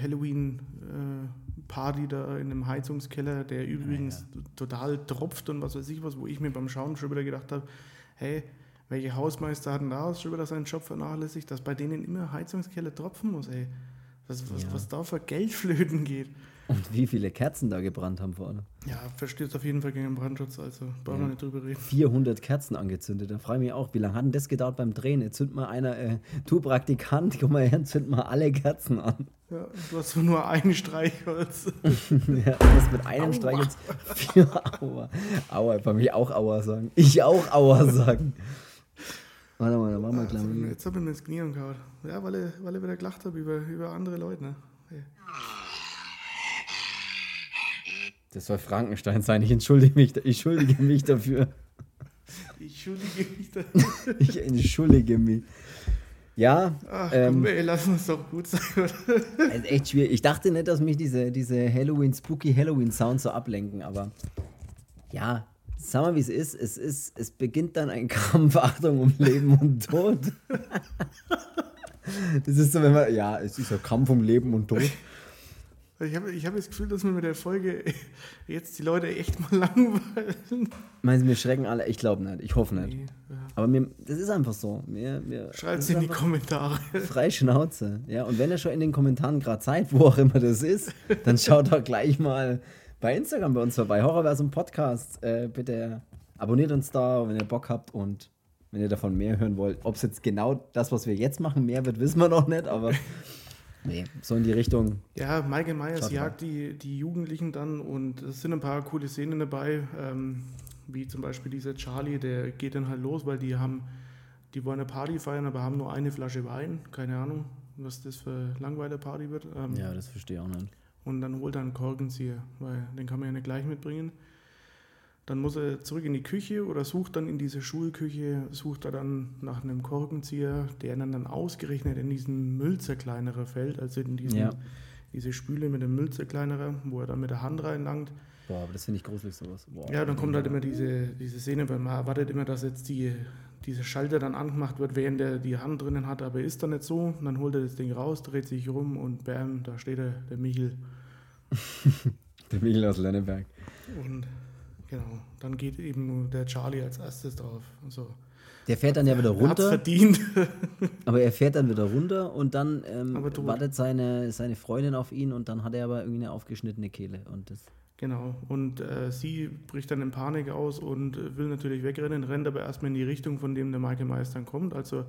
Halloween-Party da in einem Heizungskeller, der übrigens total tropft und was weiß ich was, wo ich mir beim Schauen schon wieder gedacht habe, hey, welche Hausmeister hat denn da schon wieder seinen Job vernachlässigt, dass bei denen immer Heizungskeller tropfen muss, ey. Was, was, Ja. was da für Geldflöten geht. Und wie viele Kerzen da gebrannt haben vor allem. Ja, verstößt auf jeden Fall gegen den Brandschutz, also brauchen wir Ja. nicht drüber reden. 400 Kerzen angezündet. Da frage ich mich auch, wie lange hat denn das gedauert beim Drehen? Jetzt zünd mal einer, äh, du Praktikant, komm mal her, zünd mal alle Kerzen an. Ja, du hast nur ein Streichholz. ja, du musst mit einem Aua. Streich jetzt vier Aua. Aua, bei mir auch Aua sagen. Ich auch Aua sagen. Warte mal, da machen wir Also, gleich mal. jetzt hab ich mir ins Knie gehauen. Ja, weil ich, weil ich wieder gelacht habe über, über andere Leute. Ne? Hey. Das soll Frankenstein sein. Ich entschuldige mich, ich entschuldige mich dafür. Ich schuldige mich da. Ich entschuldige mich. Ja, Ach ähm, komm, ey, lass uns doch gut sein. Oder? Es ist echt schwierig. Ich dachte nicht, dass mich diese, diese Halloween, spooky Halloween-Sounds so ablenken, aber ja, sag mal, wie es ist. Es ist, es beginnt dann ein Kampf, Achtung, um Leben und Tod. Das ist so, wenn man, ja, es ist ein Kampf um Leben und Tod. Ich habe ich hab das Gefühl, dass wir mit der Folge jetzt die Leute echt mal langweilen. Meinen Sie, wir schrecken alle? Ich glaube nicht, ich hoffe nicht. Nee, ja. Aber mir, das ist einfach so. Mir, mir, Schreibt es in die Kommentare. Frei Schnauze. Ja, und wenn ihr schon in den Kommentaren gerade seid, wo auch immer das ist, dann schaut doch gleich mal bei Instagram bei uns vorbei. Horrorversum Podcast. Äh, bitte abonniert uns da, wenn ihr Bock habt und wenn ihr davon mehr hören wollt. Ob es jetzt genau das, was wir jetzt machen, mehr wird, wissen wir noch nicht, aber nee, so in die Richtung. Ja, Michael Myers jagt die, die Jugendlichen dann und es sind ein paar coole Szenen dabei, ähm, wie zum Beispiel dieser Charlie, der geht dann halt los, weil die haben, die wollen eine Party feiern, aber haben nur eine Flasche Wein, keine Ahnung, was das für Langweiler-Party wird. Ähm, Ja, das verstehe ich auch nicht. Und dann holt er einen Korkenzieher, weil den kann man ja nicht gleich mitbringen. Dann muss er zurück in die Küche oder sucht dann in diese Schulküche, sucht er dann nach einem Korkenzieher, der dann, dann ausgerechnet in diesen Müllzerkleinerer fällt, also in diesen, Ja. diese Spüle mit dem Müllzerkleinerer, wo er dann mit der Hand reinlangt. Boah, aber das finde ich gruselig sowas. Boah. Ja, dann kommt halt immer diese, diese Szene, weil man erwartet immer, dass jetzt die, dieser Schalter dann angemacht wird, während er die Hand drinnen hat, aber ist dann nicht so. Und dann holt er das Ding raus, dreht sich rum und bam, da steht er, der Michel. Der Michel aus Lenneberg. Und genau, dann geht eben der Charlie als erstes drauf. Also, Der fährt dann ja wieder er runter. verdient. Aber er fährt dann wieder runter und dann ähm, wartet seine, seine Freundin auf ihn und dann hat er aber irgendwie eine aufgeschnittene Kehle. Und das, genau. Und äh, sie bricht dann in Panik aus und äh, will natürlich wegrennen, rennt aber erstmal in die Richtung, von dem der Michael Myers dann kommt. Also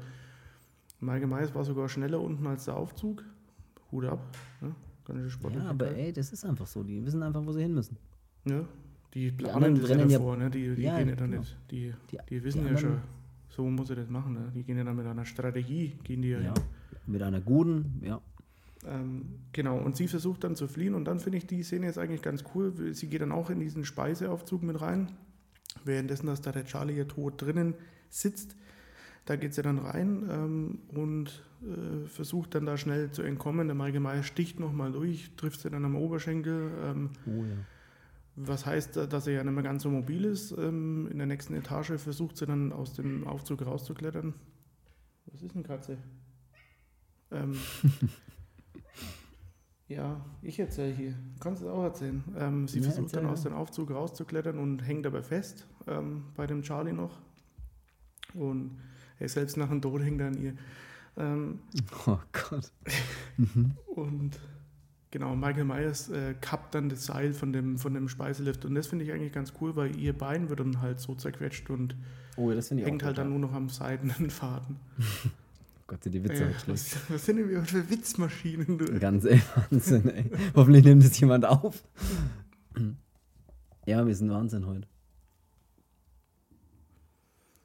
Michael Myers war sogar schneller unten als der Aufzug. Hut ab. Ne? Ganz schön sportlich. ja, aber ey, das ist einfach so. Die wissen einfach, wo sie hin müssen. Ja, die planen das ja rennen ja- davor, ne? die, die Ja, gehen ja dann genau. nicht. Die, Die- die wissen die ja schon, so muss er das machen. Ne? Die gehen ja dann mit einer Strategie, gehen die ja, Ja. hin. Mit einer guten, ja. Ähm, genau, und sie versucht dann zu fliehen und dann finde ich die Szene jetzt eigentlich ganz cool. Sie geht dann auch in diesen Speiseaufzug mit rein, währenddessen, dass da der Charlie ja tot drinnen sitzt. Da geht sie dann rein ähm, und äh, versucht dann da schnell zu entkommen. Der Michael Myers sticht nochmal durch, trifft sie dann am Oberschenkel. Ähm, Oh ja. was heißt, äh, dass er ja nicht mehr ganz so mobil ist. Ähm, in der nächsten Etage versucht sie dann aus dem Aufzug rauszuklettern. Was ist denn Katze? Ja, ich erzähle hier. Kannst du es auch erzählen. Ähm, sie Ja, versucht erzähl, dann ja. aus dem Aufzug rauszuklettern und hängt aber fest ähm, bei dem Charlie noch. Und er selbst nach dem Tod hängt an ihr. Ähm, Oh Gott. und genau, Michael Myers äh, kappt dann das Seil von dem, von dem Speiselift. Und das finde ich eigentlich ganz cool, weil ihr Bein wird dann halt so zerquetscht und Oh, hängt halt dann nur noch am seidenen Faden. Gott, sind die Witze halt schlecht. was, was sind denn wir für Witzmaschinen? Du? Ganz ey, Wahnsinn, ey. Hoffentlich nimmt es jemand auf. Ja, wir sind Wahnsinn heute.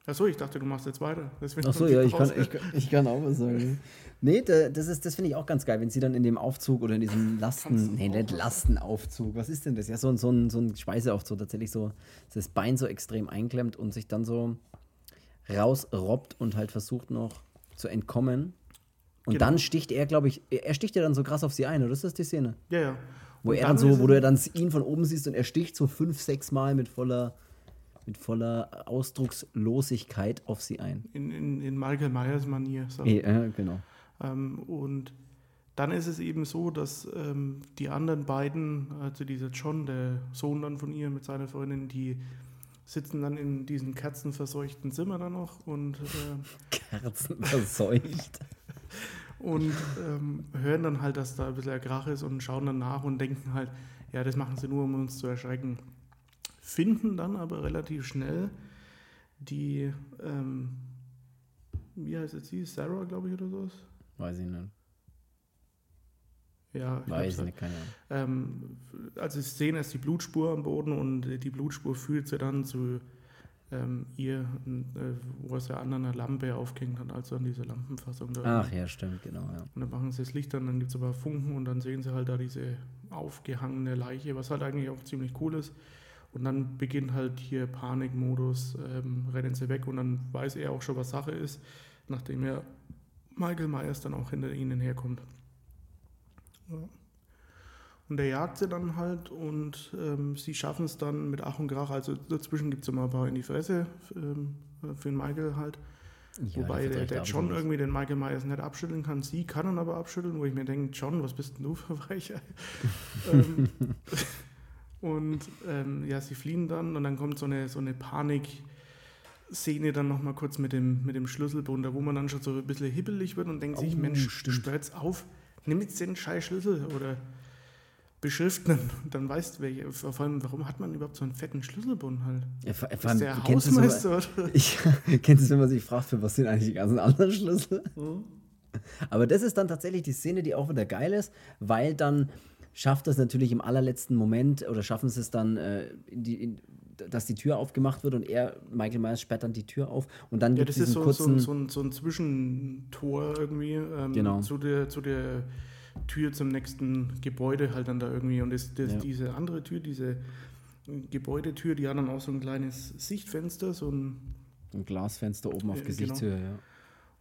Achso, ich dachte, du machst jetzt weiter. Achso, ja, ich kann, ich, ich kann auch was sagen. Nee, da, das, ist- das finde ich auch ganz geil, wenn sie dann in dem Aufzug oder in diesem Lasten, nee, nicht Lastenaufzug, was ist denn das? Ja, so, ein- so, ein, so ein Speiseaufzug, tatsächlich so, das Bein so extrem einklemmt und sich dann so rausrobbt und halt versucht noch zu entkommen. Und Genau. dann sticht er, glaube ich, er sticht ja dann so krass auf sie ein, oder ist das die Szene? Ja, ja. Wo Und er dann ist so, wo du ja dann ihn von oben siehst und er sticht so fünf, sechs Mal mit voller, mit voller Ausdruckslosigkeit auf sie ein. in, in, in Michael Myers Manier. So. Ja, genau. Ähm, und dann ist es eben so, dass ähm, die anderen beiden, also dieser John, der Sohn dann von ihr mit seiner Freundin, die sitzen dann in diesem kerzenverseuchten Zimmer dann noch und, äh, Kerzen verseucht. und ähm, hören dann halt, dass da ein bisschen Krach ist und schauen dann nach und denken halt, ja, das machen sie nur, um uns zu erschrecken. Finden dann aber relativ schnell die, ähm, wie heißt jetzt sie, Sarah, glaube ich, oder sowas? Weiß ich nicht. Ja, ich Weiß nicht, keine Ahnung. Ähm, also sie sehen erst die Blutspur am Boden und die Blutspur führt sie dann zu ähm, ihr, äh, wo es ja an einer Lampe aufgehängt hat, also an dieser Lampenfassung da. Ach ja, stimmt, genau, ja. Und dann machen sie das Licht an, dann gibt es aber Funken und dann sehen sie halt da diese aufgehangene Leiche, was halt eigentlich auch ziemlich cool ist. Und dann beginnt halt hier Panikmodus, ähm, rennen sie weg und dann weiß er auch schon, was Sache ist, nachdem er Michael Myers dann auch hinter ihnen herkommt. Ja. Und er jagt sie dann halt und ähm, sie schaffen es dann mit Ach und Krach. Also dazwischen gibt es immer ein paar in die Fresse ähm, für den Michael halt. Ja, Wobei der, der John irgendwie den Michael Myers nicht abschütteln kann. Sie kann ihn aber abschütteln, wo ich mir denke, John, was bist denn du für Weicher? ähm, und ähm, ja, sie fliehen dann und dann kommt so eine, so eine Panik-Szene dann nochmal kurz mit dem, mit dem Schlüsselbund, da wo man dann schon so ein bisschen hibbelig wird und denkt sich, Oh, Mensch, stimmt. stört's auf, nimm jetzt den scheiß Schlüssel oder beschriften, dann weißt du, welche, vor allem, warum hat man überhaupt so einen fetten Schlüsselbund halt? Ja, vor- vor Ist allem, der du so- Hausmeister oder? Ich kennst du es, wenn man sich fragt, für was sind eigentlich die ganzen anderen Schlüssel? Hm? Aber das ist dann tatsächlich die Szene, die auch wieder geil ist, weil dann schafft es natürlich im allerletzten Moment oder schaffen sie es dann, äh, in die, in, dass die Tür aufgemacht wird und er, Michael Myers, sperrt dann die Tür auf und dann Ja, gibt es das ist diesen so, so, kurzen. ein- so, ein, so ein Zwischentor irgendwie ähm, Genau. zu, der, zu der Tür zum nächsten Gebäude halt dann da irgendwie. Und das, das, Ja. diese andere Tür, diese Gebäudetür, die hat dann auch so ein kleines Sichtfenster, so ein ein Glasfenster oben auf Äh, Gesichtshöhe, ja.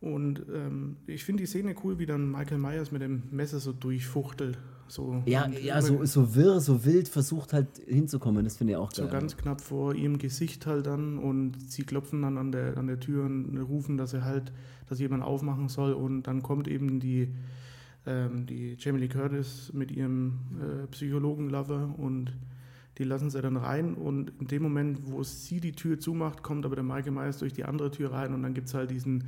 Und ähm, ich finde die Szene cool, wie dann Michael Myers mit dem Messer so durchfuchtelt. So, Ja, ja so, so wirr, so wild versucht halt hinzukommen, das finde ich auch so geil. ganz knapp vor ihrem Gesicht halt dann und sie klopfen dann an der, an der Tür und rufen, dass er halt, dass jemand aufmachen soll und dann kommt eben die, ähm, die Jamie Lee Curtis mit ihrem äh, Psychologen-Lover und die lassen sie dann rein und in dem Moment, wo sie die Tür zumacht, kommt aber der Michael Myers durch die andere Tür rein und dann gibt es halt diesen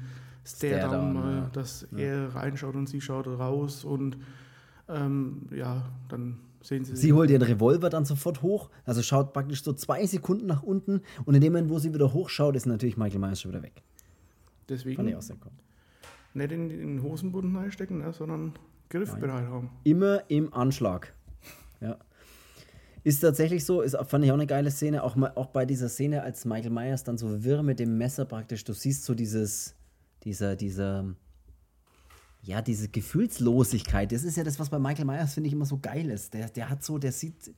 Stare-Down mal, ja. dass Ja. er reinschaut und sie schaut raus und ähm, ja, dann sehen sie Sie holt ihren Revolver dann sofort hoch, also schaut praktisch so zwei Sekunden nach unten und in dem Moment, wo sie wieder hochschaut, ist natürlich Michael Myers schon wieder weg. deswegen Fand ich auch sehr cool. nicht in in den Hosenbund reinstecken, ne, sondern griffbereit haben. Immer im Anschlag. Ja. Ist tatsächlich so, ist, fand ich auch eine geile Szene, auch, mal- auch bei dieser Szene, als Michael Myers dann so wirr mit dem Messer praktisch, du siehst so dieses, dieser, dieser, ja, diese Gefühlslosigkeit, das ist ja das, was bei Michael Myers, finde ich, immer so geil ist. Der, der hat so, der sieht,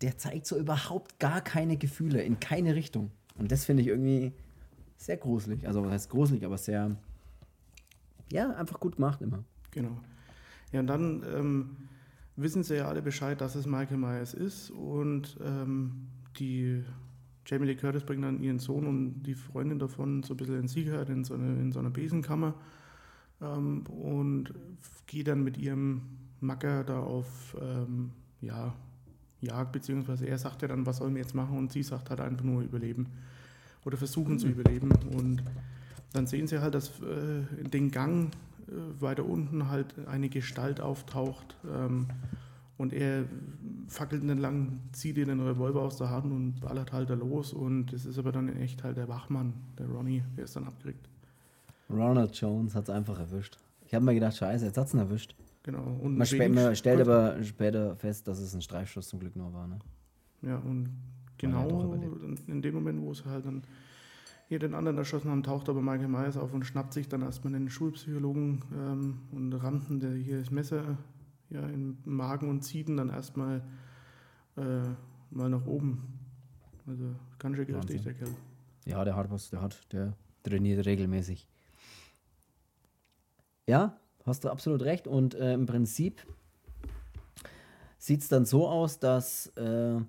der zeigt so überhaupt gar keine Gefühle, in keine Richtung. Und das finde ich irgendwie sehr gruselig. Also, was heißt gruselig, aber sehr, ja, einfach gut gemacht immer. Genau. Ja, und dann ähm, wissen sie ja alle Bescheid, dass es Michael Myers ist und ähm, die Jamie Lee Curtis bringt dann ihren Sohn und die Freundin davon so ein bisschen in Sicherheit in so eine, in so eine Besenkammer. ähm, und geht dann mit ihrem Macker da auf ähm, ja, Jagd, beziehungsweise er sagt ja dann, was sollen wir jetzt machen und sie sagt halt einfach nur überleben oder versuchen mhm. zu überleben und dann sehen sie halt, dass äh, in den Gang äh, weiter unten halt eine Gestalt auftaucht ähm, und er fackelt entlang, zieht ihr den Revolver aus der Hand und ballert halt da los und es ist aber dann in echt halt der Wachmann, der Ronnie, der ist dann abgeregt. Ronald Jones hat es einfach erwischt. Ich habe mir gedacht, scheiße, jetzt hat es ihn erwischt. Genau. Und man, spä man stellt aber später fest, dass es ein Streifschuss zum Glück nur war. Ne? Ja, und genau in dem Moment, wo es halt dann hier den anderen erschossen haben, taucht aber Michael Myers auf und schnappt sich dann erstmal den Schulpsychologen ähm, und rammt der hier das Messer ja, im Magen und zieht ihn dann erstmal äh, mal nach oben. Also ganz schön kräftig, der Kerl. Ja, der hat was, der hat, der trainiert regelmäßig. Ja, hast du absolut recht. Und äh, im Prinzip sieht es dann so aus, dass äh,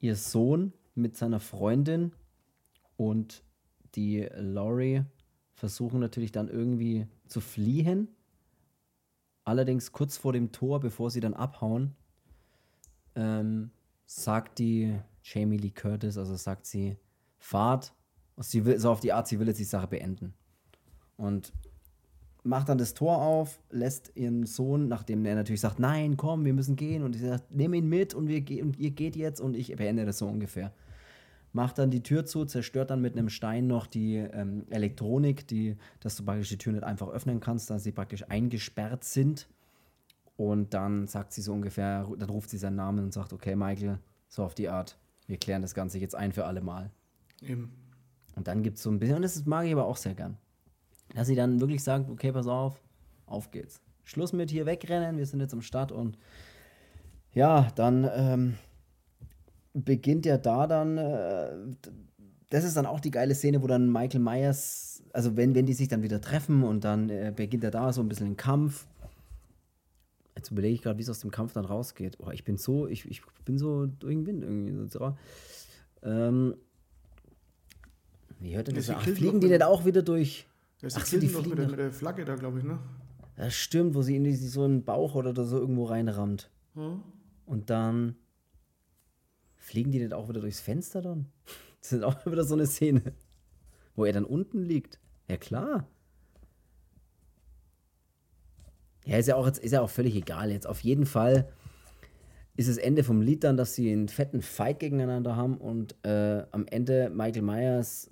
ihr Sohn mit seiner Freundin und die Laurie versuchen natürlich dann irgendwie zu fliehen. Allerdings kurz vor dem Tor, bevor sie dann abhauen, ähm, sagt die Jamie Lee Curtis, also sagt sie, fahrt, sie will, so auf die Art, sie will jetzt die Sache beenden. Und macht dann das Tor auf, lässt ihren Sohn, nachdem er natürlich sagt, nein, komm, wir müssen gehen. Und sie sagt, nimm ihn mit und, wir, und ihr geht jetzt und ich beende das so ungefähr. Macht dann die Tür zu, zerstört dann mit einem Stein noch die ähm, Elektronik, die, dass du praktisch die Tür nicht einfach öffnen kannst, da sie praktisch eingesperrt sind. Und dann sagt sie so ungefähr, dann ruft sie seinen Namen und sagt, okay, Michael, so auf die Art, wir klären das Ganze jetzt ein für alle Mal. Eben. Und dann gibt es so ein bisschen, und das mag ich aber auch sehr gern dass sie dann wirklich sagt, okay, pass auf, auf geht's. Schluss mit hier wegrennen, wir sind jetzt am Start und ja, dann ähm, beginnt ja da dann, äh, das ist dann auch die geile Szene, wo dann Michael Myers, also wenn, wenn die sich dann wieder treffen und dann äh, beginnt er da so ein bisschen ein Kampf. Jetzt überlege ich gerade, wie es aus dem Kampf dann rausgeht. Oh, ich bin so, ich, ich bin so durch den Wind irgendwie. So. Ähm, wie hört denn das? Ach, fliegen die denn auch wieder durch? Sie Ach so, die doch mit der, mit der, Flagge da, glaube ich, ne? Das stimmt, wo sie in die, so einen Bauch oder so irgendwo reinrammt. Hm? Und dann fliegen die nicht auch wieder durchs Fenster dann? Das ist auch wieder so eine Szene, wo er dann unten liegt. Ja, klar. Ja, ist ja auch, ist ja auch völlig egal jetzt. Auf jeden Fall ist das Ende vom Lied dann, dass sie einen fetten Fight gegeneinander haben und äh, am Ende Michael Myers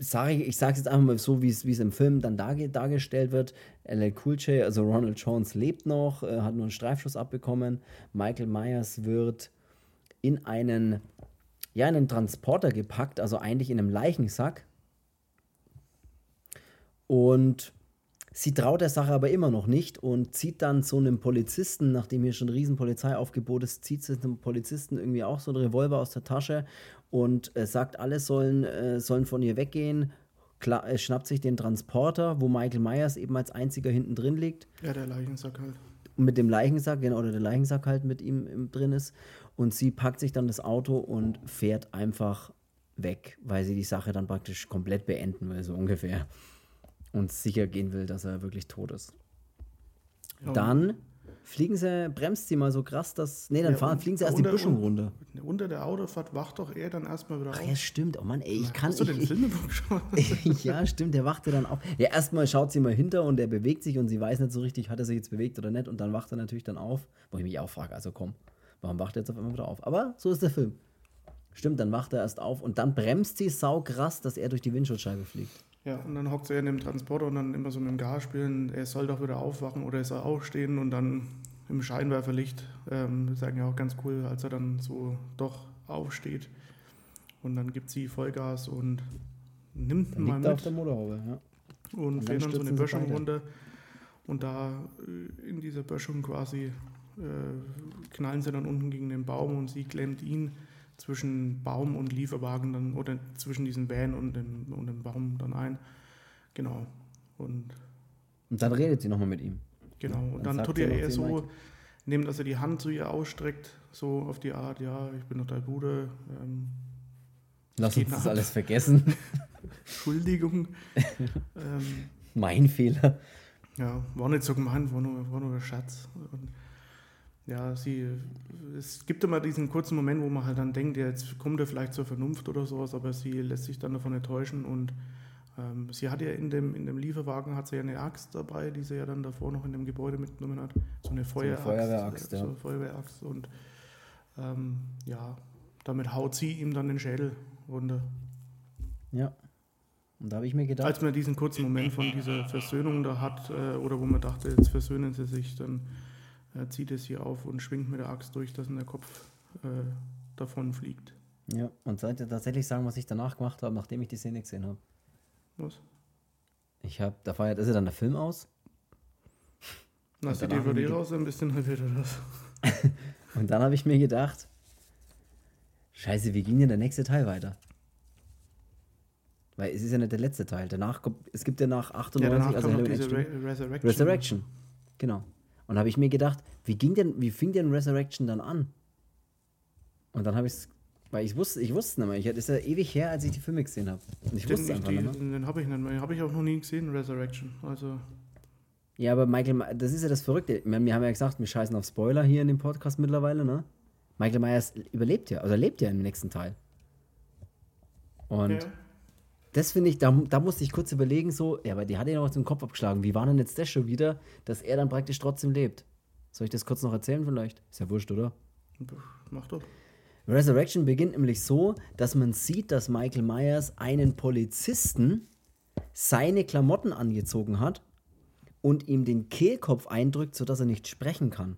sage ich, ich sage es jetzt einfach mal so, wie es im Film dann dar, dargestellt wird. LL Cool J, also Ronald Jones lebt noch, äh, hat nur einen Streifschuss abbekommen. Michael Myers wird in einen, ja, in einen Transporter gepackt, also eigentlich in einem Leichensack. Und sie traut der Sache aber immer noch nicht und zieht dann zu einem Polizisten, nachdem hier schon ein riesen Polizeiaufgebot ist, zieht sie einem Polizisten irgendwie auch so einen Revolver aus der Tasche und äh, sagt, alle sollen, äh, sollen von ihr weggehen. Klar, äh, schnappt sich den Transporter, wo Michael Myers eben als einziger hinten drin liegt. Ja, der Leichensack halt. Mit dem Leichensack, genau, oder der Leichensack halt mit ihm drin ist. Und sie packt sich dann das Auto und fährt einfach weg, weil sie die Sache dann praktisch komplett beenden will, so ungefähr. Und sicher gehen will, dass er wirklich tot ist. Ja. Dann fliegen sie, bremst sie mal so krass, dass. Nee, dann ja, fahren, fliegen sie erst unter, die Böschung runter. Unter der Autofahrt wacht doch er dann erstmal wieder Ach, auf. Ja, stimmt. Oh Mann, ey, ich kann. Hast du den Film geschaut? ja, stimmt, der wachte dann auf. Ja, erstmal schaut sie mal hinter und er bewegt sich und sie weiß nicht so richtig, hat er sich jetzt bewegt oder nicht. Und dann wacht er natürlich dann auf. Wo ich mich auch frage, also komm, warum wacht er jetzt auf einmal wieder auf? Aber so ist der Film. Stimmt, dann wacht er erst auf und dann bremst sie sau krass, dass er durch die Windschutzscheibe fliegt. Ja, und dann hockt er in dem Transporter und dann immer so mit dem Gas spielen, er soll doch wieder aufwachen oder er soll aufstehen und dann im Scheinwerferlicht. Ähm, sagen ja auch ganz cool, als er dann so doch aufsteht. Und dann gibt sie Vollgas und nimmt ihn mal mit. auf der Motorhaube, ja. Und, und fährt dann so eine Böschung runter. Und da äh, in dieser Böschung quasi äh, knallen sie dann unten gegen den Baum und sie klemmt ihn zwischen Baum und Lieferwagen dann oder zwischen diesem Van und dem, und dem Baum dann ein. Genau. Und, und dann redet sie nochmal mit ihm. Genau, und dann, dann tut er eher so, nehmen, dass er die Hand zu ihr ausstreckt, so auf die Art, ja, ich bin doch dein Bruder. Ähm, Lass uns das alles vergessen. Entschuldigung. ähm, mein Fehler. Ja, war nicht so gemeint, war nur, war nur ein Schatz. Und ja, sie, es gibt immer diesen kurzen Moment, wo man halt dann denkt, ja, jetzt kommt er vielleicht zur Vernunft oder sowas, aber sie lässt sich dann davon enttäuschen und ähm, sie hat ja in dem, in dem Lieferwagen hat sie ja eine Axt dabei, die sie ja dann davor noch in dem Gebäude mitgenommen hat. So eine Feueraxt. So eine Feuerwehraxt, ja. So eine Feuerwehraxt und ähm, ja, damit haut sie ihm dann den Schädel runter. Ja. Und da habe ich mir gedacht. Als man diesen kurzen Moment von dieser Versöhnung da hat, äh, oder wo man dachte, jetzt versöhnen sie sich, dann äh, zieht es hier auf und schwingt mit der Axt durch, dass in der Kopf äh, davon fliegt. Ja, und sollte tatsächlich sagen, was ich danach gemacht habe, nachdem ich die Szene gesehen habe. Was? Ich habe, da ja, ist ja dann der Film aus. Na, die DVD raus, ein bisschen halt wieder das. und dann habe ich mir gedacht, scheiße, wie ging denn der nächste Teil weiter? Weil es ist ja nicht der letzte Teil. Danach kommt, es gibt ja nach 98, ja, danach also diese Re Resurrection. Resurrection. Genau. Und habe ich mir gedacht, wie ging denn, wie fing denn Resurrection dann an? Und dann habe ich es, weil ich wusste, ich wusste nicht mehr. Ich, das ist ja ewig her, als ich die Filme gesehen habe. Und ich den, wusste einfach nicht mehr. Den habe ich nicht mehr. Habe ich auch noch nie gesehen, Resurrection. Also. Ja, aber Michael, das ist ja das Verrückte. Wir haben ja gesagt, wir scheißen auf Spoiler hier in dem Podcast mittlerweile, ne? Michael Myers überlebt ja, also lebt ja im nächsten Teil. Und ja. Das finde ich, da, da musste ich kurz überlegen, so, ja, aber die hat ja noch den Kopf abgeschlagen. Wie war denn jetzt das schon wieder, dass er dann praktisch trotzdem lebt? Soll ich das kurz noch erzählen vielleicht? Ist ja wurscht, oder? Mach doch. Resurrection beginnt nämlich so, dass man sieht, dass Michael Myers einen Polizisten seine Klamotten angezogen hat und ihm den Kehlkopf eindrückt, sodass er nicht sprechen kann.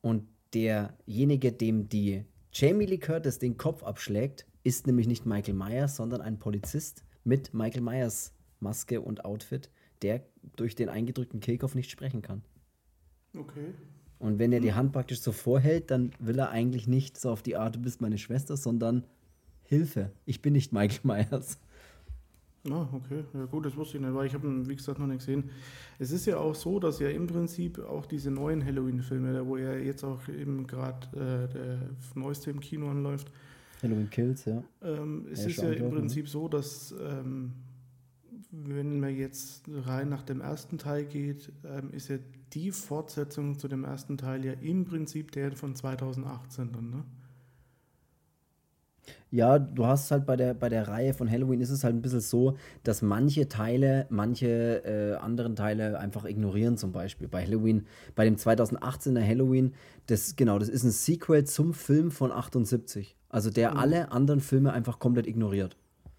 Und derjenige, dem die Jamie Lee Curtis den Kopf abschlägt, ist nämlich nicht Michael Myers, sondern ein Polizist mit Michael Myers Maske und Outfit, der durch den eingedrückten Kehlkopf nicht sprechen kann. Okay. Und wenn er die Hand praktisch so vorhält, dann will er eigentlich nicht so auf die Art, du bist meine Schwester, sondern Hilfe, ich bin nicht Michael Myers. Ah, okay. Ja, gut, das wusste ich nicht, weil ich habe ihn, wie gesagt, noch nicht gesehen. Es ist ja auch so, dass ja im Prinzip auch diese neuen Halloween-Filme, wo ja jetzt auch eben gerade äh, der neueste im Kino anläuft. Halloween Kills, ja. Ähm, es ja, ist ja im ne? Prinzip so, dass ähm, wenn man jetzt rein nach dem ersten Teil geht, ähm, ist ja die Fortsetzung zu dem ersten Teil ja im Prinzip der von 2018 dann, ne? Ja, du hast halt bei der, bei der Reihe von Halloween ist es halt ein bisschen so, dass manche Teile, manche äh, anderen Teile einfach ignorieren, zum Beispiel. Bei Halloween, bei dem 2018er Halloween, das, genau, das ist ein Sequel zum Film von 78. Also der mhm. alle anderen Filme einfach komplett ignoriert.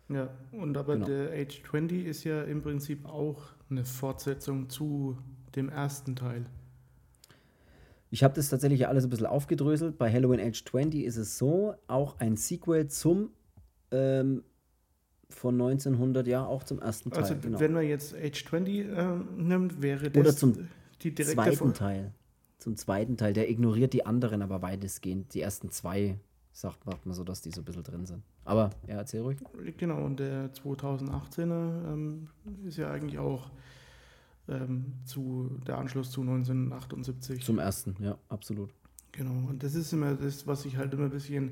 Ja, und aber genau. der Age 20 ist ja im Prinzip auch eine Fortsetzung zu dem ersten Teil. Ich habe das tatsächlich alles ein bisschen aufgedröselt. Bei Halloween Age 20 ist es so, auch ein Sequel zum ähm, von 1900, ja, auch zum ersten Teil. Also genau. wenn man jetzt Age 20 äh, nimmt, wäre das Oder zum die direkte zweiten Teil. Zum zweiten Teil. Der ignoriert die anderen aber weitestgehend. Die ersten zwei sagt, macht man so, dass die so ein bisschen drin sind. Aber ja, erzähl ruhig. Genau, und der 2018er ähm, ist ja eigentlich auch ähm, zu der Anschluss zu 1978. Zum ersten, ja, absolut. Genau, und das ist immer das, was ich halt immer ein bisschen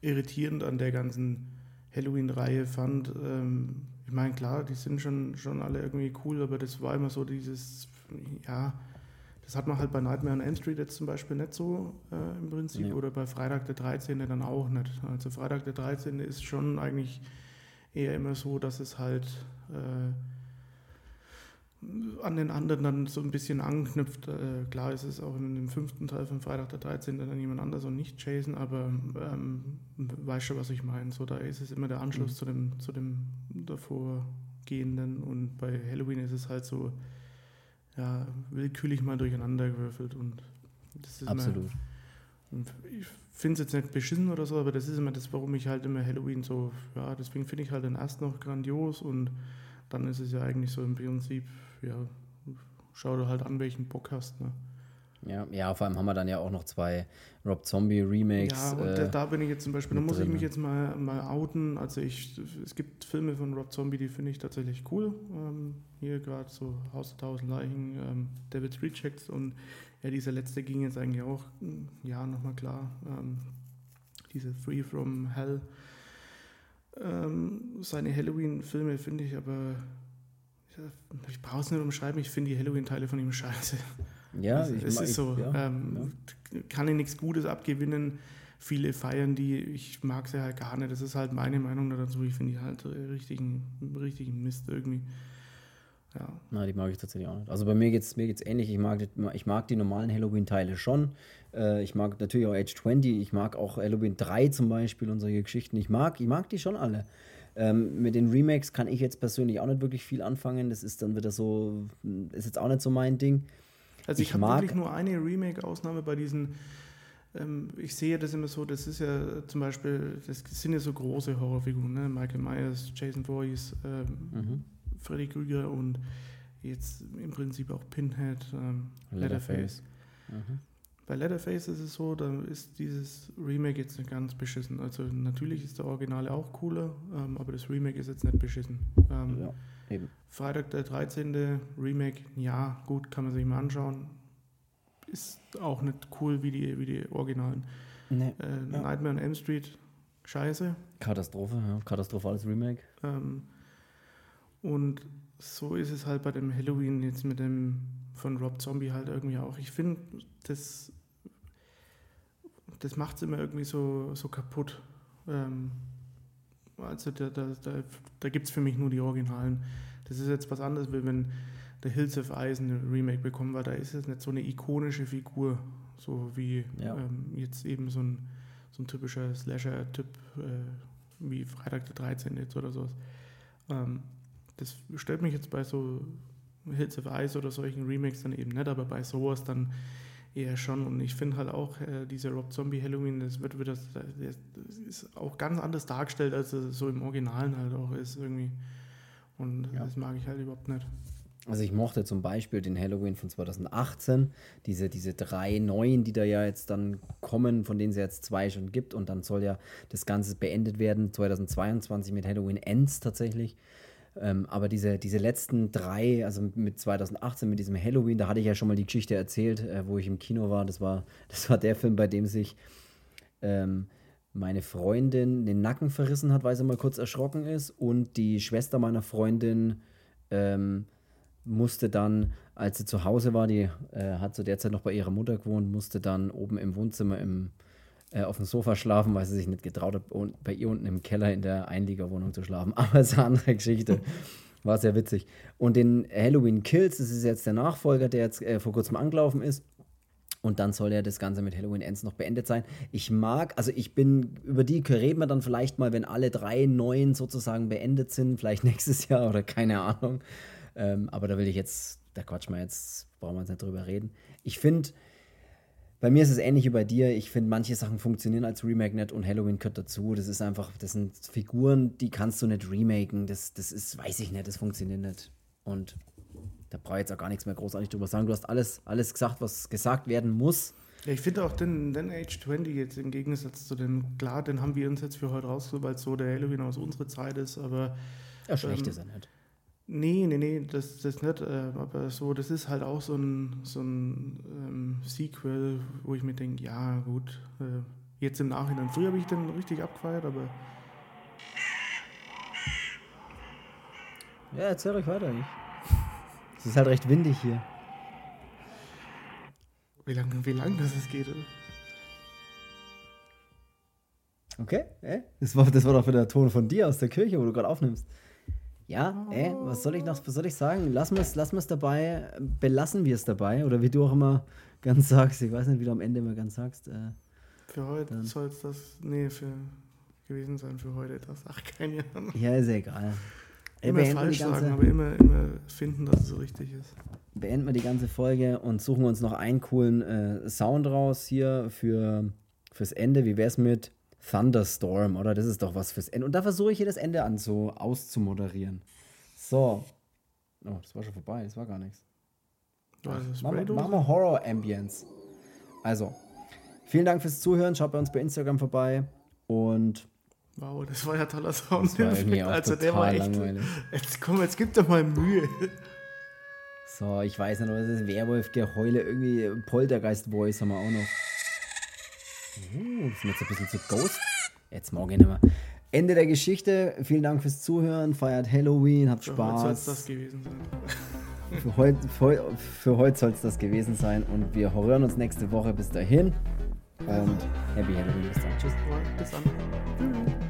irritierend an der ganzen Halloween-Reihe fand. Ähm, ich meine, klar, die sind schon, schon alle irgendwie cool, aber das war immer so dieses, ja, das hat man halt bei Nightmare on Elm Street jetzt zum Beispiel nicht so äh, im Prinzip ja. oder bei Freitag der 13. dann auch nicht. Also Freitag der 13. ist schon eigentlich eher immer so, dass es halt äh, an den anderen dann so ein bisschen anknüpft. Äh, klar ist es auch in dem fünften Teil von Freitag der 13. dann jemand anders und nicht Jason, aber ähm, weißt du, was ich meine? So, da ist es immer der Anschluss mhm. zu dem, zu dem davorgehenden und bei Halloween ist es halt so, ja, willkürlich mal durcheinander gewürfelt und das ist Absolut. Immer, ich finde es jetzt nicht beschissen oder so, aber das ist immer das, warum ich halt immer Halloween so, ja, deswegen finde ich halt den erst noch grandios und dann ist es ja eigentlich so im Prinzip ja, schau dir halt an, welchen Bock hast. Ne? Ja, ja, vor allem haben wir dann ja auch noch zwei Rob Zombie Remakes. Ja, und äh, da bin ich jetzt zum Beispiel, da muss ich mich jetzt mal, mal outen. Also ich, es gibt Filme von Rob Zombie, die finde ich tatsächlich cool. Ähm, hier gerade so Haus der Tausend Leichen, ähm, David's Rejects und ja, dieser letzte ging jetzt eigentlich auch, ja, nochmal klar. Ähm, diese Free from Hell Ähm, seine Halloween-Filme finde ich aber. Ich brauche es nicht umschreiben, ich finde die Halloween-Teile von ihm scheiße. Ja, also, ich es ist so. ja, ähm, Kann ich nichts Gutes abgewinnen. Viele feiern die, ich mag sie halt gar nicht. Das ist halt meine Meinung dazu. Ich finde die halt richtigen, richtigen Mist irgendwie. Ja. Na, die mag ich tatsächlich auch nicht. Also bei mir geht es mir geht's ähnlich. Ich mag, die- ich mag die normalen Halloween-Teile schon. Äh, ich mag natürlich auch Age 20. Ich mag auch Halloween 3 zum Beispiel und solche Geschichten. Ich mag, ich mag die schon alle. Ähm, mit den Remakes kann ich jetzt persönlich auch nicht wirklich viel anfangen. Das ist dann wieder so, ist jetzt auch nicht so mein Ding. Also ich, Ich habe mag- wirklich nur eine Remake-Ausnahme bei diesen. Ähm, ich sehe das immer so, das ist ja zum Beispiel, das sind ja so große Horrorfiguren, ne? Michael Myers, Jason Voorhees, ähm, Mhm. Freddy Krüger und jetzt im Prinzip auch Pinhead, ähm, Leatherface. Mhm. Bei Leatherface ist es so, da ist dieses Remake jetzt nicht ganz beschissen. Also natürlich ist der Originale auch cooler, ähm, aber das Remake ist jetzt nicht beschissen. Ähm, Ja, eben. Freitag der 13. Remake, ja, gut, kann man sich mal anschauen. Ist auch nicht cool wie die, wie die Originalen. Nee. Äh, Ja. Nightmare on Elm Street, scheiße. Katastrophe, ja. Katastrophales Remake. Ähm, und so ist es halt bei dem Halloween jetzt mit dem von Rob Zombie halt irgendwie auch. Ich finde, das, das macht es immer irgendwie so, so kaputt. Ähm, also da, da, da, da gibt es für mich nur die Originalen. Das ist jetzt was anderes, wie wenn der Hills of Ice ein Remake bekommen war. Da ist es nicht so eine ikonische Figur, so wie Ja. ähm, jetzt eben so ein, so ein typischer Slasher-Typ äh, wie Freitag der 13. jetzt oder sowas. Ähm, das stört mich jetzt bei so Hills of Ice oder solchen Remakes dann eben nicht, aber bei sowas dann eher schon. Und ich finde halt auch, äh, diese Rob Zombie Halloween, das wird wieder, das ist auch ganz anders dargestellt, als es so im Originalen halt auch ist irgendwie. Und Ja. das mag ich halt überhaupt nicht. Also ich mochte zum Beispiel den Halloween von 2018, diese, diese drei neuen, die da ja jetzt dann kommen, von denen es ja jetzt zwei schon gibt und dann soll ja das Ganze beendet werden, 2022 mit Halloween Ends tatsächlich. Ähm, aber diese, diese letzten drei, also mit 2018, mit diesem Halloween, da hatte ich ja schon mal die Geschichte erzählt, äh, wo ich im Kino war. Das war, das war der Film, bei dem sich ähm, meine Freundin den Nacken verrissen hat, weil sie mal kurz erschrocken ist und die Schwester meiner Freundin ähm, musste dann, als sie zu Hause war, die äh, hat zu der Zeit noch bei ihrer Mutter gewohnt, musste dann oben im Wohnzimmer im, äh, auf dem Sofa schlafen, weil sie sich nicht getraut hat, bei ihr unten im Keller in der Einliegerwohnung zu schlafen. Aber es ist eine andere Geschichte. War sehr witzig. Und den Halloween Kills, das ist jetzt der Nachfolger, der jetzt äh, vor kurzem angelaufen ist. Und dann soll ja das Ganze mit Halloween Ends noch beendet sein. Ich mag, also ich bin, über die reden wir dann vielleicht mal, wenn alle drei neuen sozusagen beendet sind, vielleicht nächstes Jahr oder keine Ahnung. Ähm, aber da will ich jetzt, da quatschen wir jetzt, brauchen wir jetzt nicht drüber reden. Ich finde, bei mir ist es ähnlich wie bei dir. Ich finde, manche Sachen funktionieren als Remake nicht und Halloween gehört dazu. Das ist einfach, das sind Figuren, die kannst du nicht remaken. Das, das ist, weiß ich nicht, das funktioniert nicht. Und da brauche ich jetzt auch gar nichts mehr großartig drüber sagen. Du hast alles, alles gesagt, was gesagt werden muss. Ja, ich finde auch den, den Age 20 jetzt im Gegensatz zu dem, klar, den haben wir uns jetzt für heute rausgesucht, weil es so der Halloween aus unserer Zeit ist, aber Ja, schlecht Ähm, ist er nicht. Nee, nee, nee, das, das nicht. Äh, aber so, das ist halt auch so ein, so ein ähm, Sequel, wo ich mir denke, ja, gut, äh, jetzt im Nachhinein. Früher habe ich den richtig abgefeiert, aber Ja, erzähl euch weiter. Es ist halt recht windig hier. wie lange wie lang das es geht. oder? Okay, äh? Das war, das war doch wieder der Ton von dir aus der Kirche, wo du gerade aufnimmst. Ja, äh, was soll ich noch, was soll ich sagen? Lassen wir es lassen wir's dabei, belassen wir es dabei. Oder wie du auch immer ganz sagst, ich weiß nicht, wie du am Ende immer ganz sagst. Äh, Für heute soll es das, nee, für gewesen sein für heute. Das, ach, keine Ahnung. ja, ist ja egal. Äh, Immer falsch die sagen, ganze, aber immer, immer finden, dass es so richtig ist. beenden wir die ganze Folge und suchen uns noch einen coolen äh, Sound raus hier für, fürs Ende. Wie wär's mit Thunderstorm, oder? Das ist doch was fürs Ende. Und da versuche ich hier das Ende an so auszumoderieren. So. Oh, das war schon vorbei, das war gar nichts. Machen wir, Horror Ambience. Also, vielen Dank fürs Zuhören. Schaut bei uns bei Instagram vorbei. Und Wow, das war ja toller Sound. also der war echt. langweilig. Jetzt komm, jetzt gib doch mal Mühe. So, ich weiß nicht, was ist Werwolf-Geheule, irgendwie Poltergeist-Voice haben wir auch noch. Uh, das ist mir jetzt ein bisschen zu Ghost. Jetzt ich nicht mehr. Ende der Geschichte. Vielen Dank fürs Zuhören. Feiert Halloween, habt Für heute soll es Spaß. das gewesen sein. Für heute für, für heut soll es das gewesen sein. Und wir hören uns nächste Woche. Bis dahin. Und Happy Halloween. Bis dann. Tschüss. Bis dann.